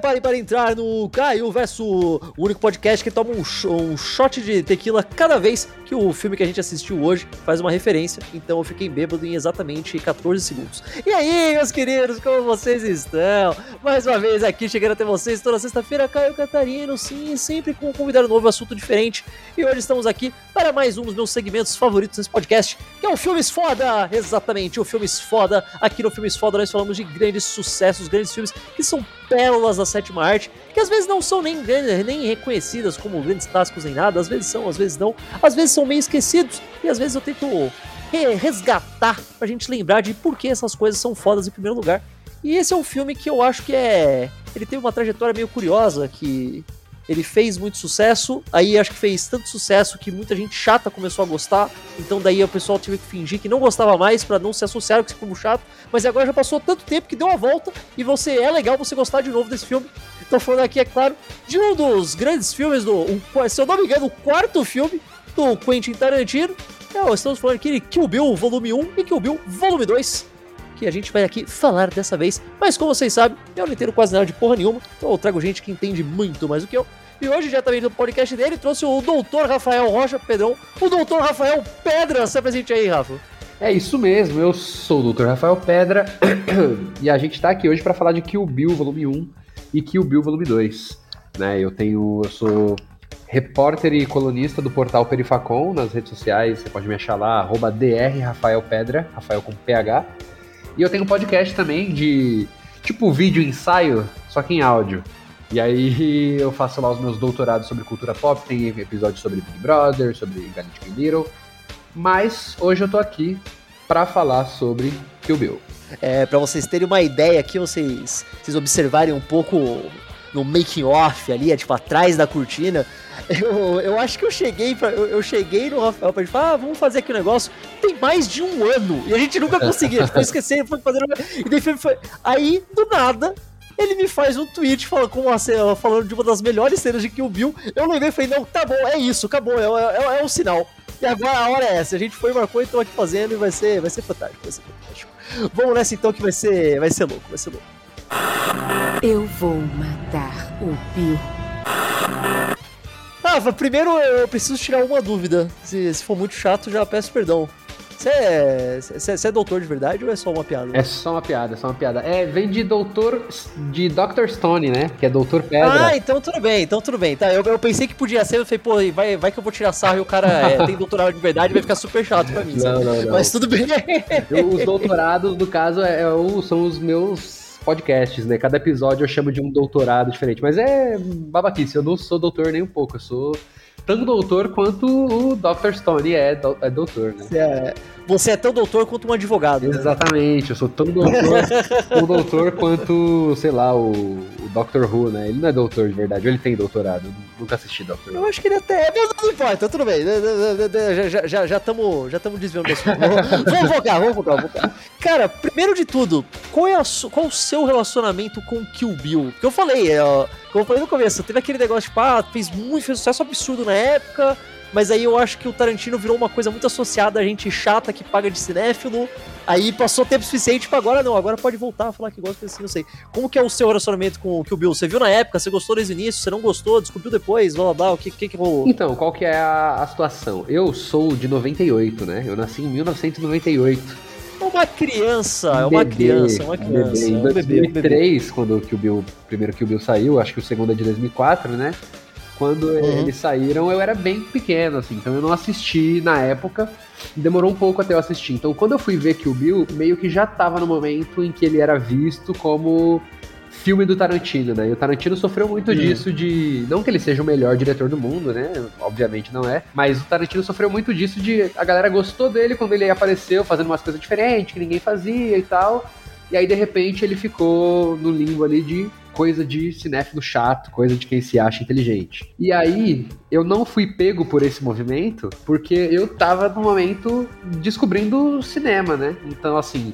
prepare para entrar no Caio Verso, o único podcast que toma um, um shot de tequila cada vez que o filme que a gente assistiu hoje faz uma referência. Então eu fiquei bêbado em exatamente 14 segundos. E aí, meus queridos, como vocês estão? Mais uma vez aqui chegando até vocês toda sexta-feira, Caio Catarino, sim, sempre com um convidado novo, assunto diferente. E hoje estamos aqui para mais um dos meus segmentos favoritos nesse podcast, que é o Filmes Foda! Exatamente, o Filmes Foda. Aqui no Filmes Foda nós falamos de grandes sucessos, grandes filmes que são pérolas da sétima arte, que às vezes não são nem, nem reconhecidas como grandes clássicos nem nada, às vezes são, às vezes não, às vezes são meio esquecidos, e às vezes eu tento resgatar pra gente lembrar de por que essas coisas são fodas em primeiro lugar. E esse é um filme que eu acho que é. Ele tem uma trajetória meio curiosa, que ele fez muito sucesso, aí acho que fez tanto sucesso que muita gente chata começou a gostar, então daí o pessoal teve que fingir que não gostava mais para não se associar como chato, mas agora já passou tanto tempo que deu a volta e você é legal você gostar de novo desse filme. Então falando aqui, é claro, de um dos grandes filmes do, um, se eu não me engano, o quarto filme do Quentin Tarantino. É, estamos falando aqui de Kill Bill Volume 1 e Kill Bill Volume 2 que a gente vai aqui falar dessa vez. Mas como vocês sabem, eu não entendo quase nada de porra nenhuma, então eu trago gente que entende muito mais do que eu. E hoje, diretamente do podcast dele, trouxe o doutor Rafael Rocha Pedrão, o doutor Rafael Pedra. Se apresente aí, Rafa. É isso mesmo, eu sou o doutor Rafael Pedra e a gente tá aqui hoje para falar de Kill Bill Volume 1 e Kill Bill Volume 2. Né, eu tenho. Eu sou repórter e colunista do portal Perifacom nas redes sociais. Você pode me achar lá, arroba DR Rafael Pedra, Rafael com PH. E eu tenho um podcast também de tipo vídeo ensaio, só que em áudio. E aí eu faço lá os meus doutorados sobre cultura pop, tem episódios sobre Big Brother, sobre Galactic Little. Mas hoje eu tô aqui para falar sobre Kill Bill. É, para vocês terem uma ideia aqui, vocês, vocês observarem um pouco no making off ali, é, tipo atrás da cortina. Eu, eu acho que eu cheguei pra, eu, eu cheguei no Rafael pra gente falar, ah, vamos fazer aqui um negócio. Tem mais de um ano e a gente nunca conseguia. Ficou esquecendo, foi fazendo. E daí foi, aí, do nada, ele me faz um tweet falando, com uma, falando de uma das melhores cenas de Kill Bill. Eu lembrei e falei, não, tá bom, é isso, acabou, é, é, é um sinal. E agora a hora é essa. A gente foi, marcou e tô aqui fazendo e vai ser, vai ser fantástico, vai ser fantástico. Vamos nessa então que vai ser, vai ser louco, vai ser louco. Eu vou matar o Bill. Ah, primeiro eu preciso tirar uma dúvida. Se, se for muito chato, já peço perdão. Você é, você é doutor de verdade ou é só uma piada? É só uma piada, é só uma piada. É, vem de doutor, de Dr. Stone, né? Que é doutor pedra. Ah, então tudo bem, então tudo bem. Tá, eu, eu pensei que podia ser, eu falei, pô, vai, vai que eu vou tirar sarro e o cara é, tem doutorado de verdade vai ficar super chato pra mim. Não, não, não. Mas tudo bem. Os doutorados, no caso, é, é, são os meus podcasts, né? Cada episódio eu chamo de um doutorado diferente. Mas é babaquice, eu não sou doutor nem um pouco, eu sou tanto doutor quanto o Dr. Stone é, do, é doutor, né? É, você é tão doutor quanto um advogado. Né? Exatamente, né? eu sou tão doutor, tão doutor quanto, sei lá, o, o Doctor Who, né? Ele não é doutor de verdade, ele tem doutorado. Eu nunca assisti Doctor Who. Eu acho que ele até é, mas não importa, tudo bem. Já estamos já, já, já desviando desse Vamos focar, vamos focar, vamos focar. Cara, primeiro de tudo, qual é a, qual o seu relacionamento com Kill Bill? Porque eu falei, ó, como eu falei no começo, teve aquele negócio, tipo, ah, fez muito, fez sucesso absurdo na época, mas aí eu acho que o Tarantino virou uma coisa muito associada a gente chata que paga de cinéfilo. Aí passou tempo suficiente para agora não, agora pode voltar a falar que gosta assim, não sei. Como que é o seu relacionamento com o Kill Bill? Você viu na época, você gostou desde o início, você não gostou, descobriu depois, blá blá blá, o que que, que rolou? Então, qual que é a, a situação? Eu sou de 98, né? Eu nasci em 1998 uma criança, é uma bebê, criança, uma criança. Bebê. Em 2003, quando o Kill Bill, o primeiro Kill Bill saiu, acho que o segundo é de 2004, né? Quando uhum. eles saíram, eu era bem pequeno, assim, então eu não assisti na época. Demorou um pouco até eu assistir. Então, quando eu fui ver Kill Bill, meio que já tava no momento em que ele era visto como filme do Tarantino, né? E o Tarantino sofreu muito uhum. disso de. Não que ele seja o melhor diretor do mundo, né? Obviamente não é. Mas o Tarantino sofreu muito disso de. A galera gostou dele quando ele apareceu fazendo umas coisas diferentes que ninguém fazia e tal. E aí, de repente, ele ficou no limbo ali de coisa de cinéfilo chato, coisa de quem se acha inteligente. E aí, eu não fui pego por esse movimento porque eu tava no momento descobrindo cinema, né? Então, assim,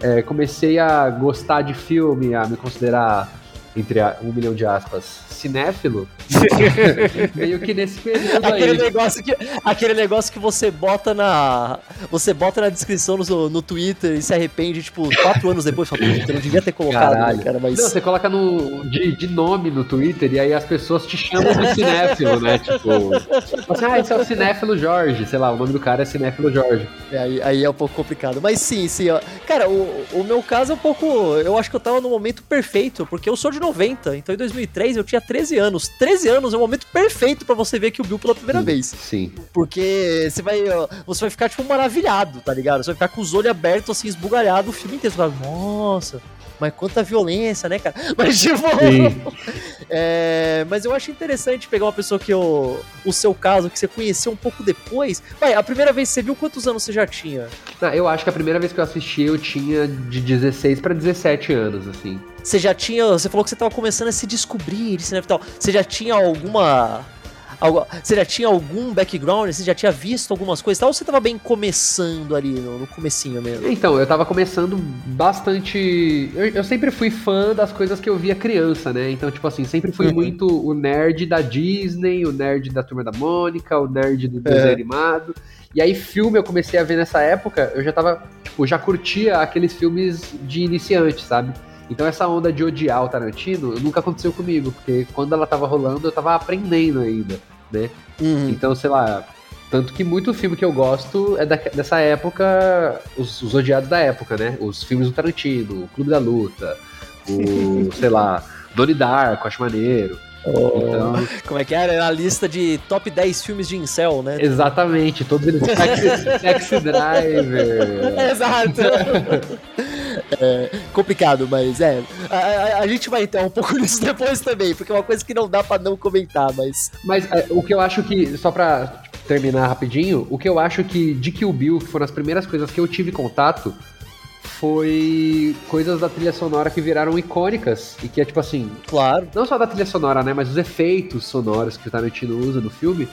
é, comecei a gostar de filme, a me considerar entre a, um milhão de aspas, cinéfilo, meio que nesse período aquele aí. Negócio que, aquele negócio que você bota na. Você bota na descrição no, no Twitter e se arrepende, tipo, quatro anos depois, fala, eu não devia ter colocado, né, Caralho. cara, mas. Não, você coloca no, de, de nome no Twitter e aí as pessoas te chamam de cinéfilo, né? Tipo, assim, ah, esse é o cinéfilo Jorge, sei lá, o nome do cara é cinéfilo Jorge. É, Aí, aí é um pouco complicado. Mas sim, sim. Ó. Cara, o, o meu caso é um pouco. Eu acho que eu tava no momento perfeito, porque eu sou de 90. Então em 2003 eu tinha 13 anos. 13 anos é o momento perfeito pra você ver que o Bill pela primeira vez. Sim. Porque você vai, você vai ficar, tipo, maravilhado, tá ligado? Você vai ficar com os olhos abertos, assim, esbugalhado o filme inteiro. Você vai, nossa, mas quanta violência, né, cara? Mas, tipo. É, mas eu acho interessante pegar uma pessoa que eu. O seu caso, que você conheceu um pouco depois. Vai, a primeira vez que você viu, quantos anos você já tinha? Não, eu acho que a primeira vez que eu assisti eu tinha de 16 pra 17 anos, assim. Você já tinha. Você falou que você tava começando a se descobrir de cinema e tal. Você já tinha alguma. Você já tinha algum background? Você já tinha visto algumas coisas tal? Ou você tava bem começando ali no, no comecinho mesmo? Então, eu tava começando bastante. Eu, eu sempre fui fã das coisas que eu via criança, né? Então, tipo assim, sempre fui Uhum. muito o nerd da Disney, o nerd da Turma da Mônica, o nerd do desenho É. animado. E aí, filme eu comecei a ver nessa época, eu já tava, tipo, já curtia aqueles filmes de iniciante, sabe? Então essa onda de odiar o Tarantino nunca aconteceu comigo, porque quando ela tava rolando eu tava aprendendo ainda, né? Uhum. Então, sei lá, tanto que muito filme que eu gosto é da- dessa época, os, os odiados da época, né? Os filmes do Tarantino, o Clube da Luta, o, sei lá, Donnie Darko, acho maneiro. Então, Como é que era? A lista de top 10 filmes de incel, né? exatamente, todos eles. Taxi, Taxi Driver. Exato. É, complicado, mas é. A, a- a gente vai entrar um pouco nisso depois também, porque é uma coisa que não dá pra não comentar, mas. Mas é, o que eu acho que, só pra tipo, terminar rapidinho, o que eu acho que de Kill Bill, que foram as primeiras coisas que eu tive contato, foi coisas da trilha sonora que viraram icônicas e que é tipo assim, Claro. não só da trilha sonora, né, mas os efeitos sonoros que o Tarantino usa no filme,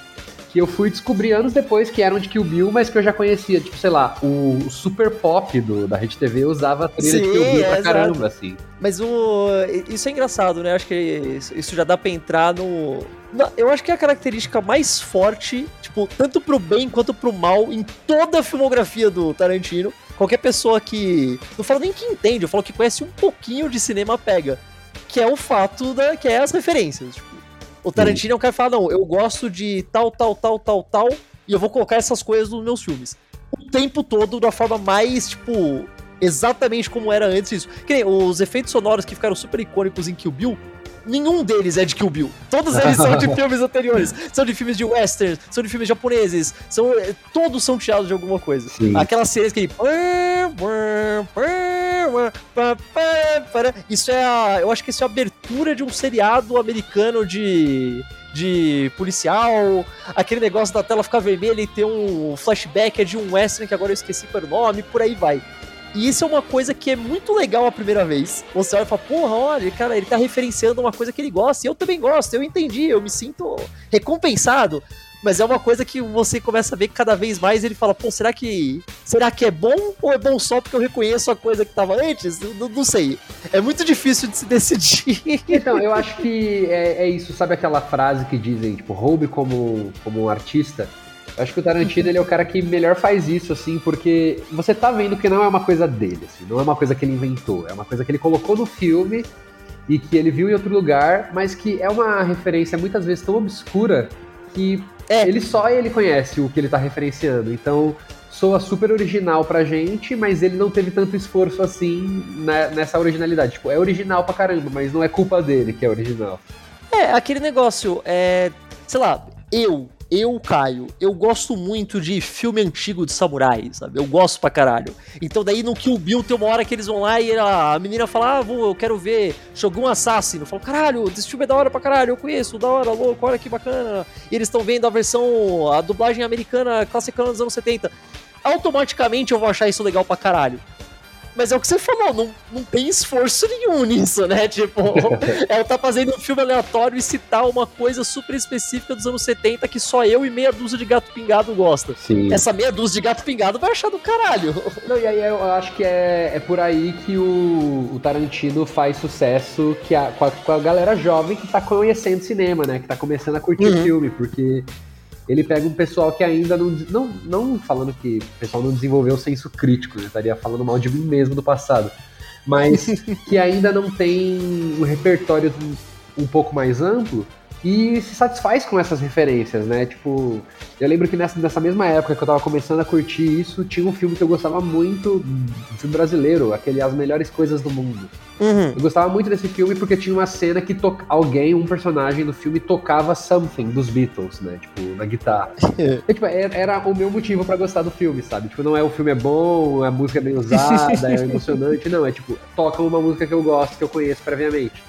que eu fui descobrir anos depois que eram de Kill Bill, mas que eu já conhecia, tipo, sei lá, o, Super Pop do, da Rede TV usava a trilha de Sim, Kill Bill pra é, caramba, assim. Mas o. Isso é engraçado, né? Acho que isso- já dá pra entrar no. Eu acho que é a característica mais forte, tipo, tanto pro bem quanto pro mal, em toda a filmografia do Tarantino. Qualquer pessoa que. Não falo nem que entende, eu falo que conhece um pouquinho de cinema pega. Que é o fato da. que é as referências. Tipo, o Tarantino é um cara que fala, não, eu gosto de tal, tal, tal, tal, tal, e eu vou colocar essas coisas nos meus filmes. O tempo todo, da forma mais, tipo, exatamente como era antes isso. Que nem os efeitos sonoros que ficaram super icônicos em Kill Bill, nenhum deles é de Kill Bill. Todos eles são de filmes anteriores. São de filmes de westerns, são de filmes japoneses, são, eh, todos são tirados de alguma coisa. Sim. Aquelas séries que ele... Isso é a... Eu acho que isso é a abertura de um seriado americano de... De policial, aquele negócio da tela ficar vermelha e ter um flashback é de um western que agora eu esqueci qual era o nome, por aí vai. E isso é uma coisa que é muito legal a primeira vez. Você olha e fala, porra, olha, cara, ele tá referenciando uma coisa que ele gosta, e eu também gosto, eu entendi, eu me sinto recompensado. Mas é uma coisa que você começa a ver que cada vez mais ele fala, pô, será que. Será que é bom ou é bom só porque eu reconheço a coisa que tava antes? Não, não sei. É muito difícil de se decidir. Então, eu acho que é, é isso, sabe aquela frase que dizem, tipo, roube como, como um artista? Acho que o Tarantino ele é o cara que melhor faz isso, assim, porque você tá vendo que não é uma coisa dele, assim, não é uma coisa que ele inventou, é uma coisa que ele colocou no filme e que ele viu em outro lugar, mas que é uma referência muitas vezes tão obscura que É. ele só ele conhece o que ele tá referenciando. Então, soa super original pra gente, mas ele não teve tanto esforço assim né, nessa originalidade. Tipo, é original pra caramba, mas não é culpa dele que é original. É, aquele negócio, é. Sei lá, eu, eu, Caio, eu gosto muito de filme antigo de samurai, sabe? Eu gosto pra caralho. Então daí no Kill Bill tem uma hora que eles vão lá e a menina fala, ah, vou, eu quero ver Shogun Assassin. Eu falo, caralho, esse filme é da hora pra caralho, eu conheço, da hora, louco, olha que bacana. E eles estão vendo a versão, a dublagem americana classicana dos anos 70. Automaticamente eu vou achar isso legal pra caralho. Mas é o que você falou, não, não tem esforço nenhum nisso, né? Tipo, ela tá fazendo um filme aleatório e citar uma coisa super específica dos anos 70 que só eu e meia dúzia de gato pingado gosta. Sim. Essa meia dúzia de gato pingado vai achar do caralho. Não, e aí eu acho que é, é por aí que o, o Tarantino faz sucesso que a, com, a, com a galera jovem que tá conhecendo cinema, né? Que tá começando a curtir Uhum. filme, porque ele pega um pessoal que ainda não, não. Não falando que o pessoal não desenvolveu o senso crítico, né? Estaria falando mal de mim mesmo do passado. Mas que ainda não tem um repertório um pouco mais amplo e se satisfaz com essas referências, né? Tipo, eu lembro que nessa, nessa mesma época que eu tava começando a curtir isso, tinha um filme que eu gostava muito, um filme brasileiro, aquele As Melhores Coisas do Mundo. Uhum. Eu gostava muito desse filme porque tinha uma cena que to- alguém, um personagem do filme, tocava Something dos Beatles, né? Tipo, na guitarra. E, tipo, era, era o meu motivo pra gostar do filme, sabe? Tipo, não é o filme é bom, a música é bem usada, é emocionante, não. É tipo, tocam uma música que eu gosto, que eu conheço previamente.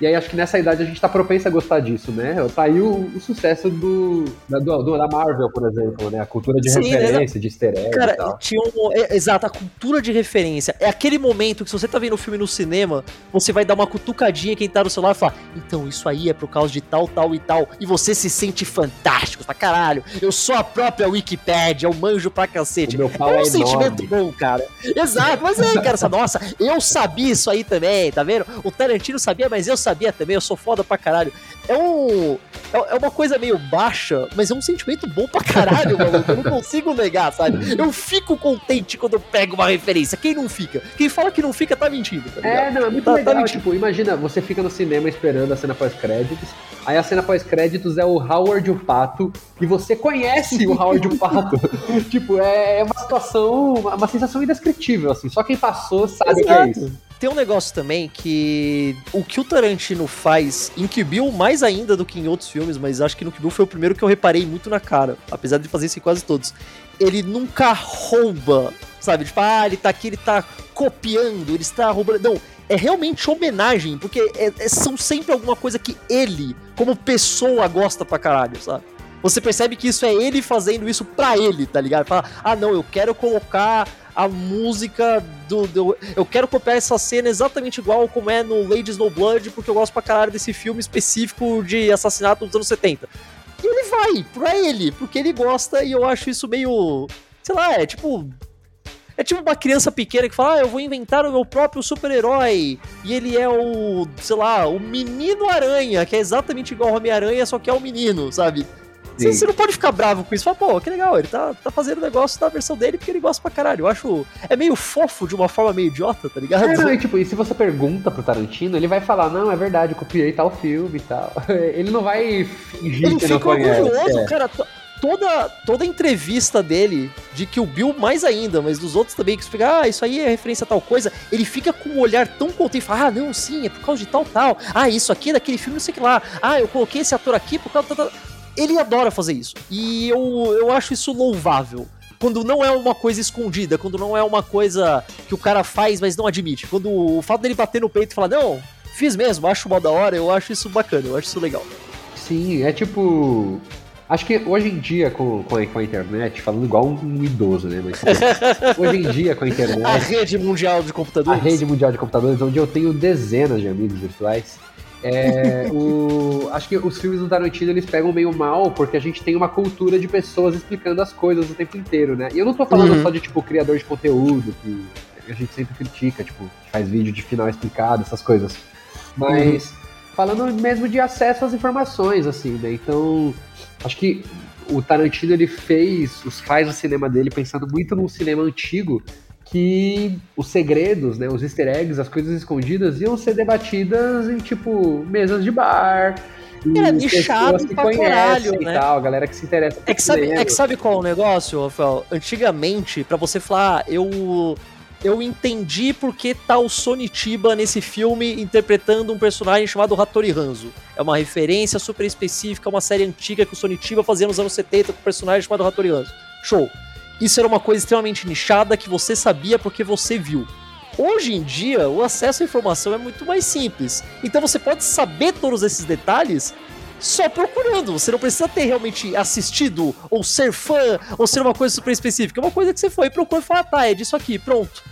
E aí acho que nessa idade a gente tá propenso a gostar disso, né? Tá aí o, o sucesso do, da, do- da Marvel, por exemplo, né? A cultura de Sim, referência, de easter egg e Cara, tal. tinha um. é, exato, a cultura de referência. É aquele momento que se você tá vendo o filme no cinema, você vai dar uma cutucadinha quem tá no celular e falar: Então, isso aí é por causa de tal, tal e tal. E você se sente fantástico pra caralho. Eu sou a própria Wikipédia, eu manjo pra cacete. O meu pau É um é sentimento enorme. bom, cara. Exato, mas aí, cara, essa, nossa, eu sabia isso aí também, tá vendo? O Tarantino sabia, mas eu sabia também, eu sou foda pra caralho. É um. É é uma coisa meio baixa, mas é um sentimento bom pra caralho, maluco. Eu não consigo negar, sabe? Eu fico contente quando eu pego uma referência. Quem não fica? Quem fala que não fica tá mentindo, tá? É, não, é muito Tá- tá legal. mentindo. tipo, imagina, você fica no cinema esperando a cena pós-créditos, aí a cena pós-créditos é o Howard o Pato, e você conhece o Howard o Pato. tipo, é, é uma situação, uma, sensação indescritível, assim. Só quem passou sabe o que é isso. Tem um negócio também que o que o Tarantino faz em Kill Bill, mais ainda do que em outros filmes, mas acho que no Kill Bill foi o primeiro que eu reparei muito na cara, apesar de fazer isso em quase todos. Ele nunca rouba, sabe? Tipo, ah, ele tá aqui, ele tá copiando, ele está roubando. Não, é realmente homenagem, porque é- é- são sempre alguma coisa que ele, como pessoa, gosta pra caralho, sabe? Você percebe que isso é ele fazendo isso pra ele, tá ligado? Fala, ah, não, eu quero colocar a música do, do- Eu quero copiar essa cena exatamente igual como é no Lady Snowblood, porque eu gosto pra caralho desse filme específico de assassinato dos anos 70. E ele vai, pra ele, porque ele gosta e eu acho isso meio. Sei lá, é tipo. É tipo uma criança pequena que fala, ah, eu vou inventar o meu próprio super-herói. E ele é o, sei lá, o menino aranha, que é exatamente igual ao Homem-Aranha, só que é o menino, sabe? Você, você não pode ficar bravo com isso. Fala, pô, que legal, ele tá, tá fazendo o negócio da versão dele porque ele gosta pra caralho. Eu acho. É meio fofo de uma forma meio idiota, tá ligado? É, não, e, tipo, e se você pergunta pro Tarantino, ele vai falar, não, é verdade, copiei tal filme e tal. Ele não vai fingir ele que não fica conhece. orgulhoso, é. cara. to- Toda, toda entrevista dele, de que o Bill mais ainda, mas dos outros também, que explica, ah, isso aí é referência a tal coisa, ele fica com um olhar tão contente, fala, ah, não, sim, é por causa de tal, tal. Ah, isso aqui é daquele filme, não sei o que lá. Ah, eu coloquei esse ator aqui por causa da. da- Ele adora fazer isso. E eu, eu acho isso louvável. Quando não é uma coisa escondida, quando não é uma coisa que o cara faz, mas não admite. Quando o fato dele bater no peito e falar, não, fiz mesmo, acho mó da hora, eu acho isso bacana, eu acho isso legal. Sim, é tipo. Acho que hoje em dia, com, com, a, a internet, falando igual um idoso, né? Mas tipo, hoje em dia, com a A internet, rede mundial de a computadores. rede mundial de computadores, onde eu tenho dezenas de amigos virtuais, é, o, acho que os filmes do Tarantino eles pegam meio mal porque a gente tem uma cultura de pessoas explicando as coisas o tempo inteiro, né? E eu não tô falando Uhum. só de tipo criador de conteúdo que a gente sempre critica, tipo, faz vídeo de final explicado, essas coisas. Mas falando mesmo de acesso às informações, assim, né? Então, acho que o Tarantino ele fez, os faz o cinema dele pensando muito num cinema antigo que os segredos, né, os easter eggs, as coisas escondidas iam ser debatidas em tipo mesas de bar. Era que pra conhecem caralho, né? tal, galera que se interessa É que, sabe, é que sabe qual é o negócio, Rafael? Antigamente, pra você falar, ah, eu eu entendi porque tá o Sonitiba nesse filme interpretando um personagem chamado Hattori Hanzo. É uma referência super específica a uma série antiga que o Sonitiba fazia nos anos 70 com um personagem chamado Hattori Hanzo. Show. Isso era uma coisa extremamente nichada que você sabia porque você viu. Hoje em dia, o acesso à informação é muito mais simples. Então você pode saber todos esses detalhes só procurando. Você não precisa ter realmente assistido, ou ser fã, ou ser uma coisa super específica. É uma coisa que você foi e procurou e falou, ah, tá, é disso aqui, pronto.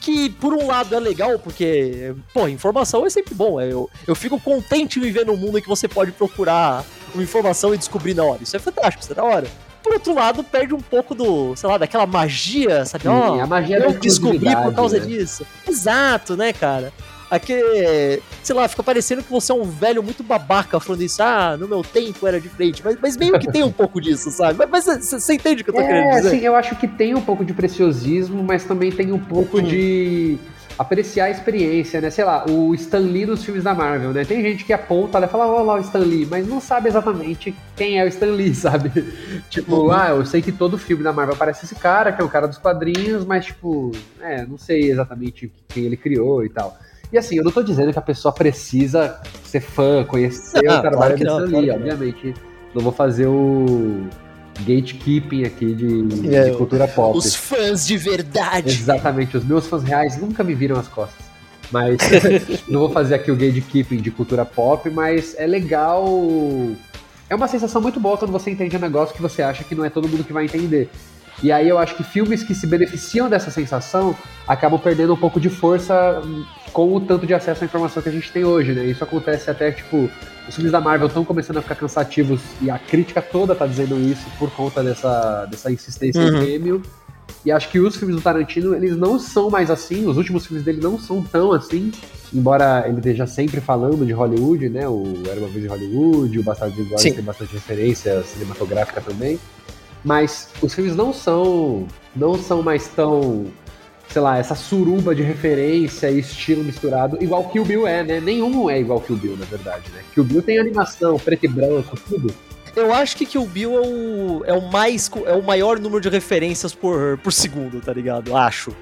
que, por um lado, é legal, porque, pô, informação é sempre bom. É, eu, eu fico contente viver num mundo em que você pode procurar uma informação e descobrir na hora. Isso é fantástico, isso é da hora. Outro lado, perde um pouco do, sei lá, daquela magia, sabe? Ó, Sim, a magia eu da descobri por causa né? disso. Exato, né, cara? Aquele, sei lá, fica parecendo que você é um velho muito babaca falando isso. Ah, no meu tempo era diferente. Mas, mas meio que tem um pouco disso, sabe? Mas você entende o que eu tô querendo É, dizer? sim, eu acho que tem um pouco de preciosismo, mas também tem um pouco Hum. de apreciar a experiência, né? Sei lá, o Stan Lee nos filmes da Marvel, né? Tem gente que aponta, né? Fala, ó lá o Stan Lee, mas não sabe exatamente quem é o Stan Lee, sabe? tipo, Uhum. ah, eu sei que todo filme da Marvel aparece esse cara, que é o cara dos quadrinhos, mas tipo, é, não sei exatamente quem ele criou e tal. E assim, eu não tô dizendo que a pessoa precisa ser fã, conhecer Não, o trabalho claro do não, Stan claro Lee, não. obviamente. Não vou fazer o gatekeeping aqui de, É, de cultura pop. Os fãs de verdade. Exatamente, os meus fãs reais nunca me viram as costas. Mas não vou fazer aqui o gatekeeping de cultura pop, mas é legal. É uma sensação muito boa quando você entende um negócio que você acha que não é todo mundo que vai entender. E aí eu acho que filmes que se beneficiam dessa sensação acabam perdendo um pouco de força com o tanto de acesso à informação que a gente tem hoje, né? Isso acontece até, tipo, os filmes da Marvel estão começando a ficar cansativos e a crítica toda tá dizendo isso por conta dessa, dessa insistência Uhum. em prêmio. E acho que os filmes do Tarantino, eles não são mais assim, os últimos filmes dele não são tão assim, embora ele esteja sempre falando de Hollywood, né? O Era Uma Vez de Hollywood, o Bastardos Inglórios tem bastante referência cinematográfica também. Mas os filmes não são, não são mais tão, sei lá, essa suruba de referência e estilo misturado, igual Kill Bill é, né? Nenhum é igual Kill Bill, na verdade, né? Kill Bill tem animação, preto e branco, tudo. Eu acho que Kill Bill é o, é o mais é o maior número de referências por, por segundo, tá ligado? Acho.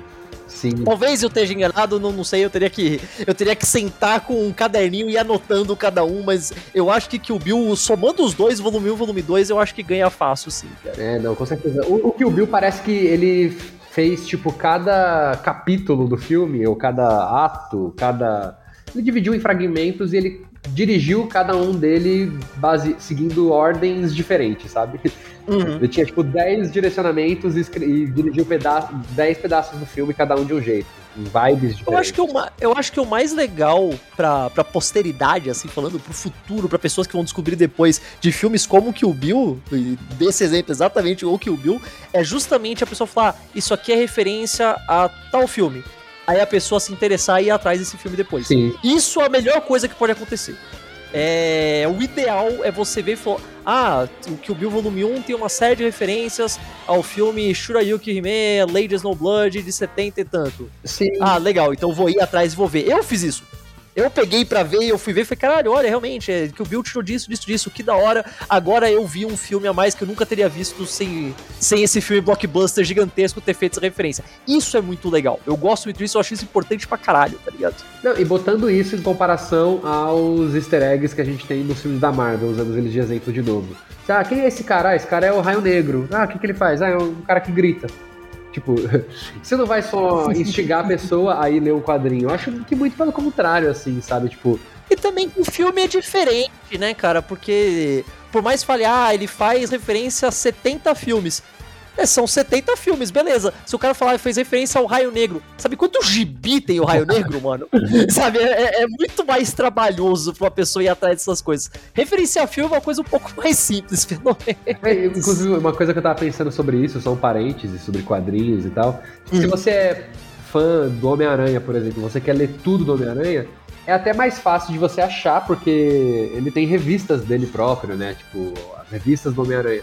Sim. Talvez eu esteja enganado, não, não sei, eu teria que eu teria que sentar com um caderninho e ir anotando cada um, mas eu acho que Kill Bill, somando os dois, volume 1 e volume 2, eu acho que ganha fácil sim, cara. É, não, com certeza. O, o Kill Bill parece que ele fez, tipo, cada capítulo do filme, ou cada ato, cada. Ele dividiu em fragmentos e ele dirigiu cada um dele base... seguindo ordens diferentes, sabe? Uhum. Ele tinha, tipo, 10 direcionamentos e, e dirigiu peda 10 pedaços do filme, cada um de um jeito. Vibes diferentes. Eu acho, que o, eu acho que o mais legal pra, pra posteridade, assim, falando pro futuro, pra pessoas que vão descobrir depois de filmes como Kill Bill, desse exemplo exatamente, ou Kill Bill, é justamente a pessoa falar, "Ah, isso aqui é referência a tal filme. Aí a pessoa se interessar e ir atrás desse filme depois. Sim. Isso é a melhor coisa que pode acontecer. É, o ideal é você ver e falar: Ah, o Kill Bill Volume 1 tem uma série de referências ao filme Shurayuki Hime, Lady Snowblood de 70 e tanto. Sim. Ah, legal, então vou ir atrás e vou ver. Eu fiz isso. Eu peguei pra ver eu fui ver e falei, caralho, olha, realmente, é que o Bill tirou disso, disso, disso, que da hora. Agora eu vi um filme a mais que eu nunca teria visto sem, sem esse filme blockbuster gigantesco ter feito essa referência. Isso é muito legal. Eu gosto muito disso, eu acho isso importante pra caralho, tá ligado? Não, e botando isso em comparação aos easter eggs que a gente tem nos filmes da Marvel, usando eles de exemplo de novo. Ah, quem é esse cara? Ah, esse cara é o Raio Negro. Ah, o que, que ele faz? Ah, é um cara que grita. Tipo, você não vai só instigar a pessoa a ir ler um quadrinho. Eu acho que muito pelo contrário, assim, sabe? Tipo, E também o filme é diferente, né, cara? Porque, por mais falhar, ah, ele faz referência a 70 filmes. É, são 70 filmes, beleza. Se o cara falar fez referência ao Raio Negro, sabe quanto gibi tem o Raio Negro, mano? sabe, é, é muito mais trabalhoso pra uma pessoa ir atrás dessas coisas. Referenciar filme é uma coisa um pouco mais simples, pelo menos. É, inclusive, uma coisa que eu tava pensando sobre isso, são parênteses, sobre quadrinhos e tal. Se Hum. você é fã do Homem-Aranha, por exemplo, você quer ler tudo do Homem-Aranha, é até mais fácil de você achar, porque ele tem revistas dele próprio, né? Tipo, revistas do Homem-Aranha.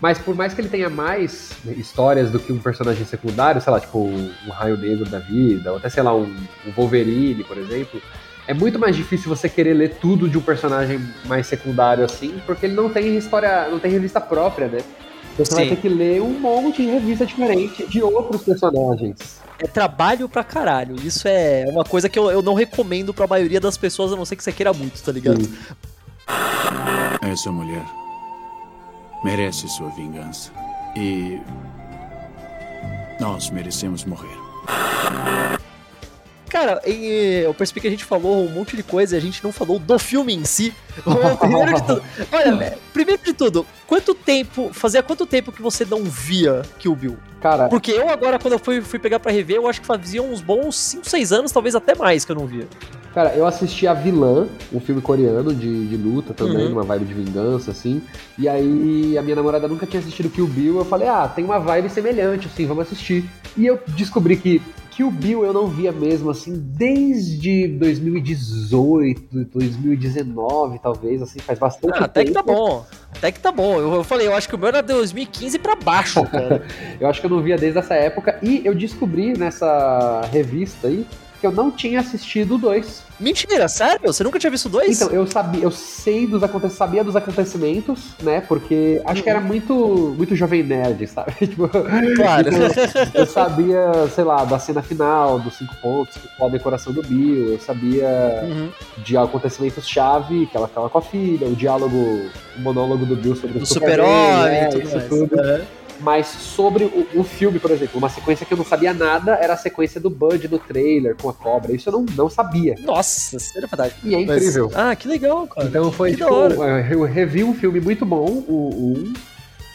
Mas por mais que ele tenha mais histórias do que um personagem secundário, sei lá, tipo um Raio Negro da vida, ou até, sei lá, um, um Wolverine, por exemplo, é muito mais difícil você querer ler tudo de um personagem mais secundário assim, porque ele não tem história, não tem revista própria, né? Então você vai Sim. ter que ler um monte de revista diferente de outros personagens. É trabalho pra caralho. Isso é uma coisa que eu, eu não recomendo pra maioria das pessoas, a não ser que você queira muito, tá ligado? Sim. Essa mulher merece sua vingança. E. Nós merecemos morrer. cara, em, eu percebi que a gente falou um monte de coisa e a gente não falou do filme em si. primeiro de tudo, olha, primeiro de tudo, quanto tempo, fazia quanto tempo que você não via Kill Bill? Cara, Porque eu agora, quando eu fui, fui pegar pra rever, eu acho que fazia uns bons 5, 6 anos, talvez até mais que eu não via. Cara, eu assisti a Vilã, um filme coreano de, de luta também, Uhum. uma vibe de vingança, assim. E aí a minha namorada nunca tinha assistido Kill Bill, eu falei, ah, tem uma vibe semelhante, assim, vamos assistir. E eu descobri que Kill Bill eu não via mesmo, assim, desde 2018, 2019, talvez, assim, faz bastante Ah, até que tempo. tá bom. Até que tá bom. Eu, eu falei, eu acho que o meu era 2015 pra baixo, cara. Eu acho que eu não via desde essa época. E eu descobri nessa revista aí que eu não tinha assistido o 2. Mentira, sério? Você nunca tinha visto dois? Então, eu sabia, eu sei dos acontecimentos, sabia dos acontecimentos, né? Porque acho que era muito, muito jovem nerd, sabe? tipo, Claro. tipo, eu sabia, sei lá, da cena final, dos cinco pontos, a decoração do Bill, eu sabia Uhum. de acontecimentos chave, que ela ficava com a filha, o diálogo, o monólogo do Bill sobre o super-homem é, e tudo isso mais. tudo. Aham. Mas sobre o, o filme, por exemplo, uma sequência que eu não sabia nada era a sequência do Bud no trailer com a cobra. Isso eu não, não sabia. Nossa, sério, verdade. E é Mas- incrível. Ah, que legal, cara. Então foi Que tipo, da hora. eu revi um filme muito bom, o, o 1,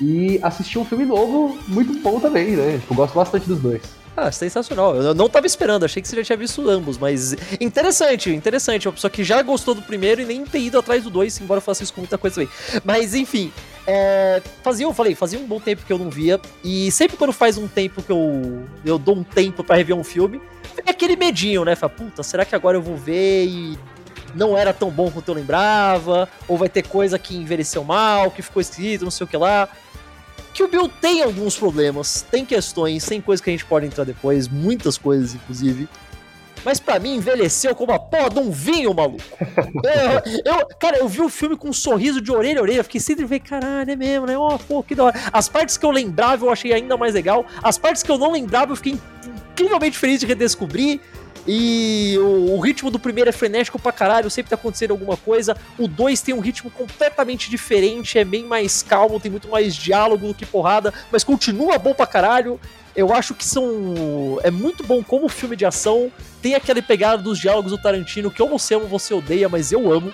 e assisti um filme novo muito bom também, né? Tipo, gosto bastante dos dois. Ah, sensacional. Eu não tava esperando, achei que você já tinha visto ambos, mas interessante, interessante. Uma pessoa que já gostou do primeiro e nem ter ido atrás do dois, embora eu faça isso com muita coisa também. Mas enfim, é, fazia, eu falei, fazia um bom tempo que eu não via, e sempre quando faz um tempo que eu, eu dou um tempo pra rever um filme, vem aquele medinho, né? Fala, puta, será que agora eu vou ver e não era tão bom quanto eu lembrava? Ou vai ter coisa que envelheceu mal, que ficou escrito, não sei o que lá que o Bill tem alguns problemas, tem questões, tem coisas que a gente pode entrar depois, muitas coisas, inclusive. Mas pra mim, envelheceu como a porra de um vinho, maluco. Eu, eu- cara, eu vi o filme com um sorriso de orelha a orelha, fiquei sempre vendo, caralho, é mesmo, né? Ó, pô, que da hora. As partes que eu lembrava eu achei ainda mais legal, as partes que eu não lembrava eu fiquei incrivelmente feliz de redescobrir. E o, o ritmo do primeiro é frenético pra caralho, sempre tá acontecendo alguma coisa. O 2 tem um ritmo completamente diferente, é bem mais calmo, tem muito mais diálogo do que porrada, mas continua bom pra caralho. Eu acho que são. É muito bom como filme de ação. Tem aquele pegada dos diálogos do Tarantino que você ama ou você odeia, mas eu amo.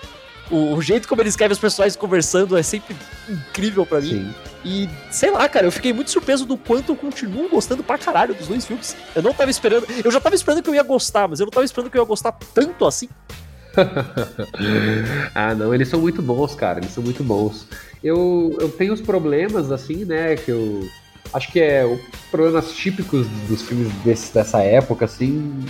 O, o jeito como ele escreve os personagens conversando é sempre incrível pra mim. Sim. E sei lá, cara, eu fiquei muito surpreso do quanto eu continuo gostando pra caralho dos dois filmes. Eu não tava esperando. Eu já tava esperando que eu ia gostar, mas eu não tava esperando que eu ia gostar tanto assim. ah, não, eles são muito bons, cara, eles são muito bons. Eu, eu tenho os problemas, assim, né, que eu acho que é os problemas típicos dos filmes desse, dessa época, assim.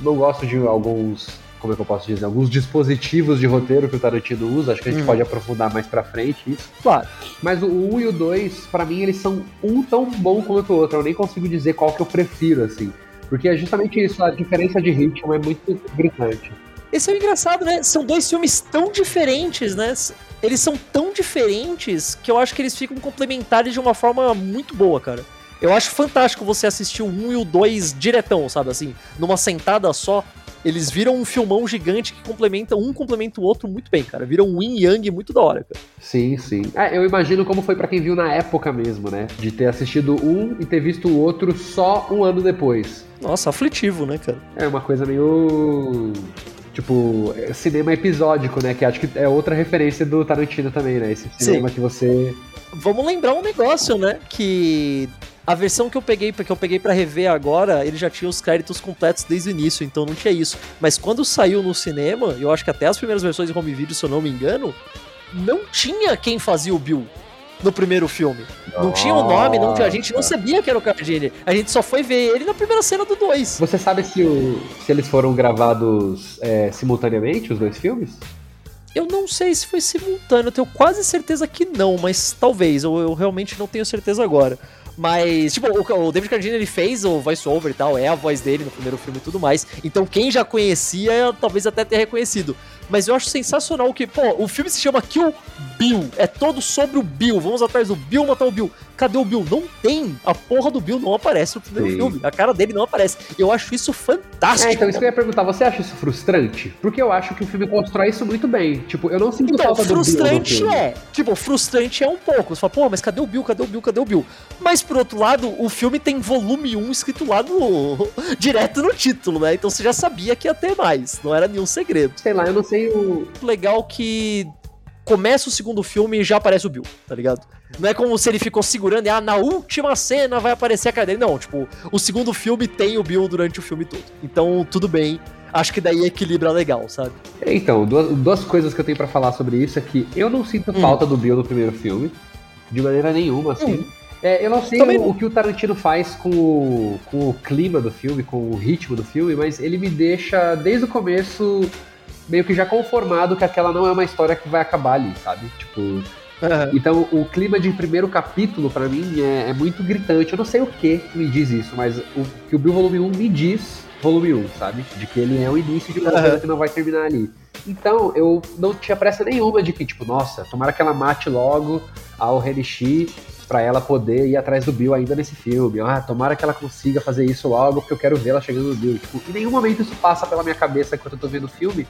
Não gosto de alguns, como é que eu posso dizer, alguns dispositivos de roteiro que o Tarantino usa, acho que a gente Uhum. pode aprofundar mais pra frente isso. Claro. Mas o 1 e o 2, pra mim, eles são um tão bom quanto o outro. Eu nem consigo dizer qual que eu prefiro, assim. Porque é justamente isso, a diferença de ritmo é muito gritante. Esse é o engraçado, né? São dois filmes tão diferentes, né? Eles são tão diferentes que eu acho que eles ficam complementares de uma forma muito boa, cara. Eu acho fantástico você assistir o 1 e o 2 diretão, sabe assim? Numa sentada só. Eles viram um filmão gigante que complementa, um complementa o outro muito bem, cara. Viram um yin yang muito da hora, cara. Sim, sim. É, eu imagino como foi pra quem viu na época mesmo, né? De ter assistido um e ter visto o outro só um ano depois. Nossa, aflitivo, né, cara? É uma coisa meio. Tipo, é cinema episódico, né? Que acho que é outra referência do Tarantino também, né? Esse cinema que você. Vamos lembrar um negócio, né? Que a versão que eu peguei, que eu peguei para rever agora, ele já tinha os créditos completos desde o início, então não tinha isso. Mas quando saiu no cinema, eu acho que até as primeiras versões de home video, se eu não me engano, não tinha quem fazia o Bill no primeiro filme. Não tinha o nome, não tinha, a gente não sabia que era o Cardini. A gente só foi ver ele na primeira cena do 2. Você sabe se, o- se eles foram gravados é, simultaneamente, os dois filmes? Eu não sei se foi simultâneo, eu tenho quase certeza que não, mas talvez, eu, eu realmente não tenho certeza agora. Mas, tipo, o, o David Carradine ele fez o voice-over e tal, é a voz dele no primeiro filme e tudo mais. Então quem já conhecia, talvez até tenha reconhecido. Mas eu acho sensacional que, pô, o filme se chama Kill Bill. É todo sobre o Bill. Vamos atrás do Bill matar o Bill. Cadê o Bill? Não tem. A porra do Bill não aparece no primeiro Sim. filme. A cara dele não aparece. Eu acho isso fantástico. É, então isso que eu ia perguntar. Você acha isso frustrante? Porque eu acho que o filme constrói isso muito bem. Tipo, eu não sinto então, falta do Bill. Frustrante é. Tipo, frustrante é um pouco. Você fala, pô, mas cadê o Bill? Cadê o Bill? Cadê o Bill? Mas por outro lado, o filme tem volume 1 escrito lá no. direto no título, né? Então você já sabia que ia ter mais. Não era nenhum segredo. Sei lá, eu não sei o. Legal que começa o segundo filme e já aparece o Bill, tá ligado? Não é como se ele ficou segurando e, ah, na última cena vai aparecer a cara dele. Não, tipo, o segundo filme tem o Bill durante o filme todo. Então, tudo bem. Acho que daí equilibra legal, sabe? Então, duas, duas coisas que eu tenho para falar sobre isso é que eu não sinto hum. falta do Bill no primeiro filme. De maneira nenhuma, assim. Hum. É, eu não sei o, o, que o Tarantino faz com o, com o clima do filme, com o ritmo do filme, mas ele me deixa, desde o começo, meio que já conformado que aquela não é uma história que vai acabar ali, sabe? Tipo. Uhum. Então, o clima de primeiro capítulo, para mim, é, é, muito gritante. Eu não sei o que me diz isso, mas o que o Bill Volume 1 me diz, Volume 1, sabe? De que ele é o início de uma uhum. coisa que não vai terminar ali. Então, eu não tinha pressa nenhuma de que, tipo, nossa, tomara que ela mate logo ao Renishi para ela poder ir atrás do Bill ainda nesse filme. Ah, tomara que ela consiga fazer isso logo, porque eu quero ver ela chegando no Bill. Tipo, em nenhum momento isso passa pela minha cabeça enquanto eu tô vendo o filme,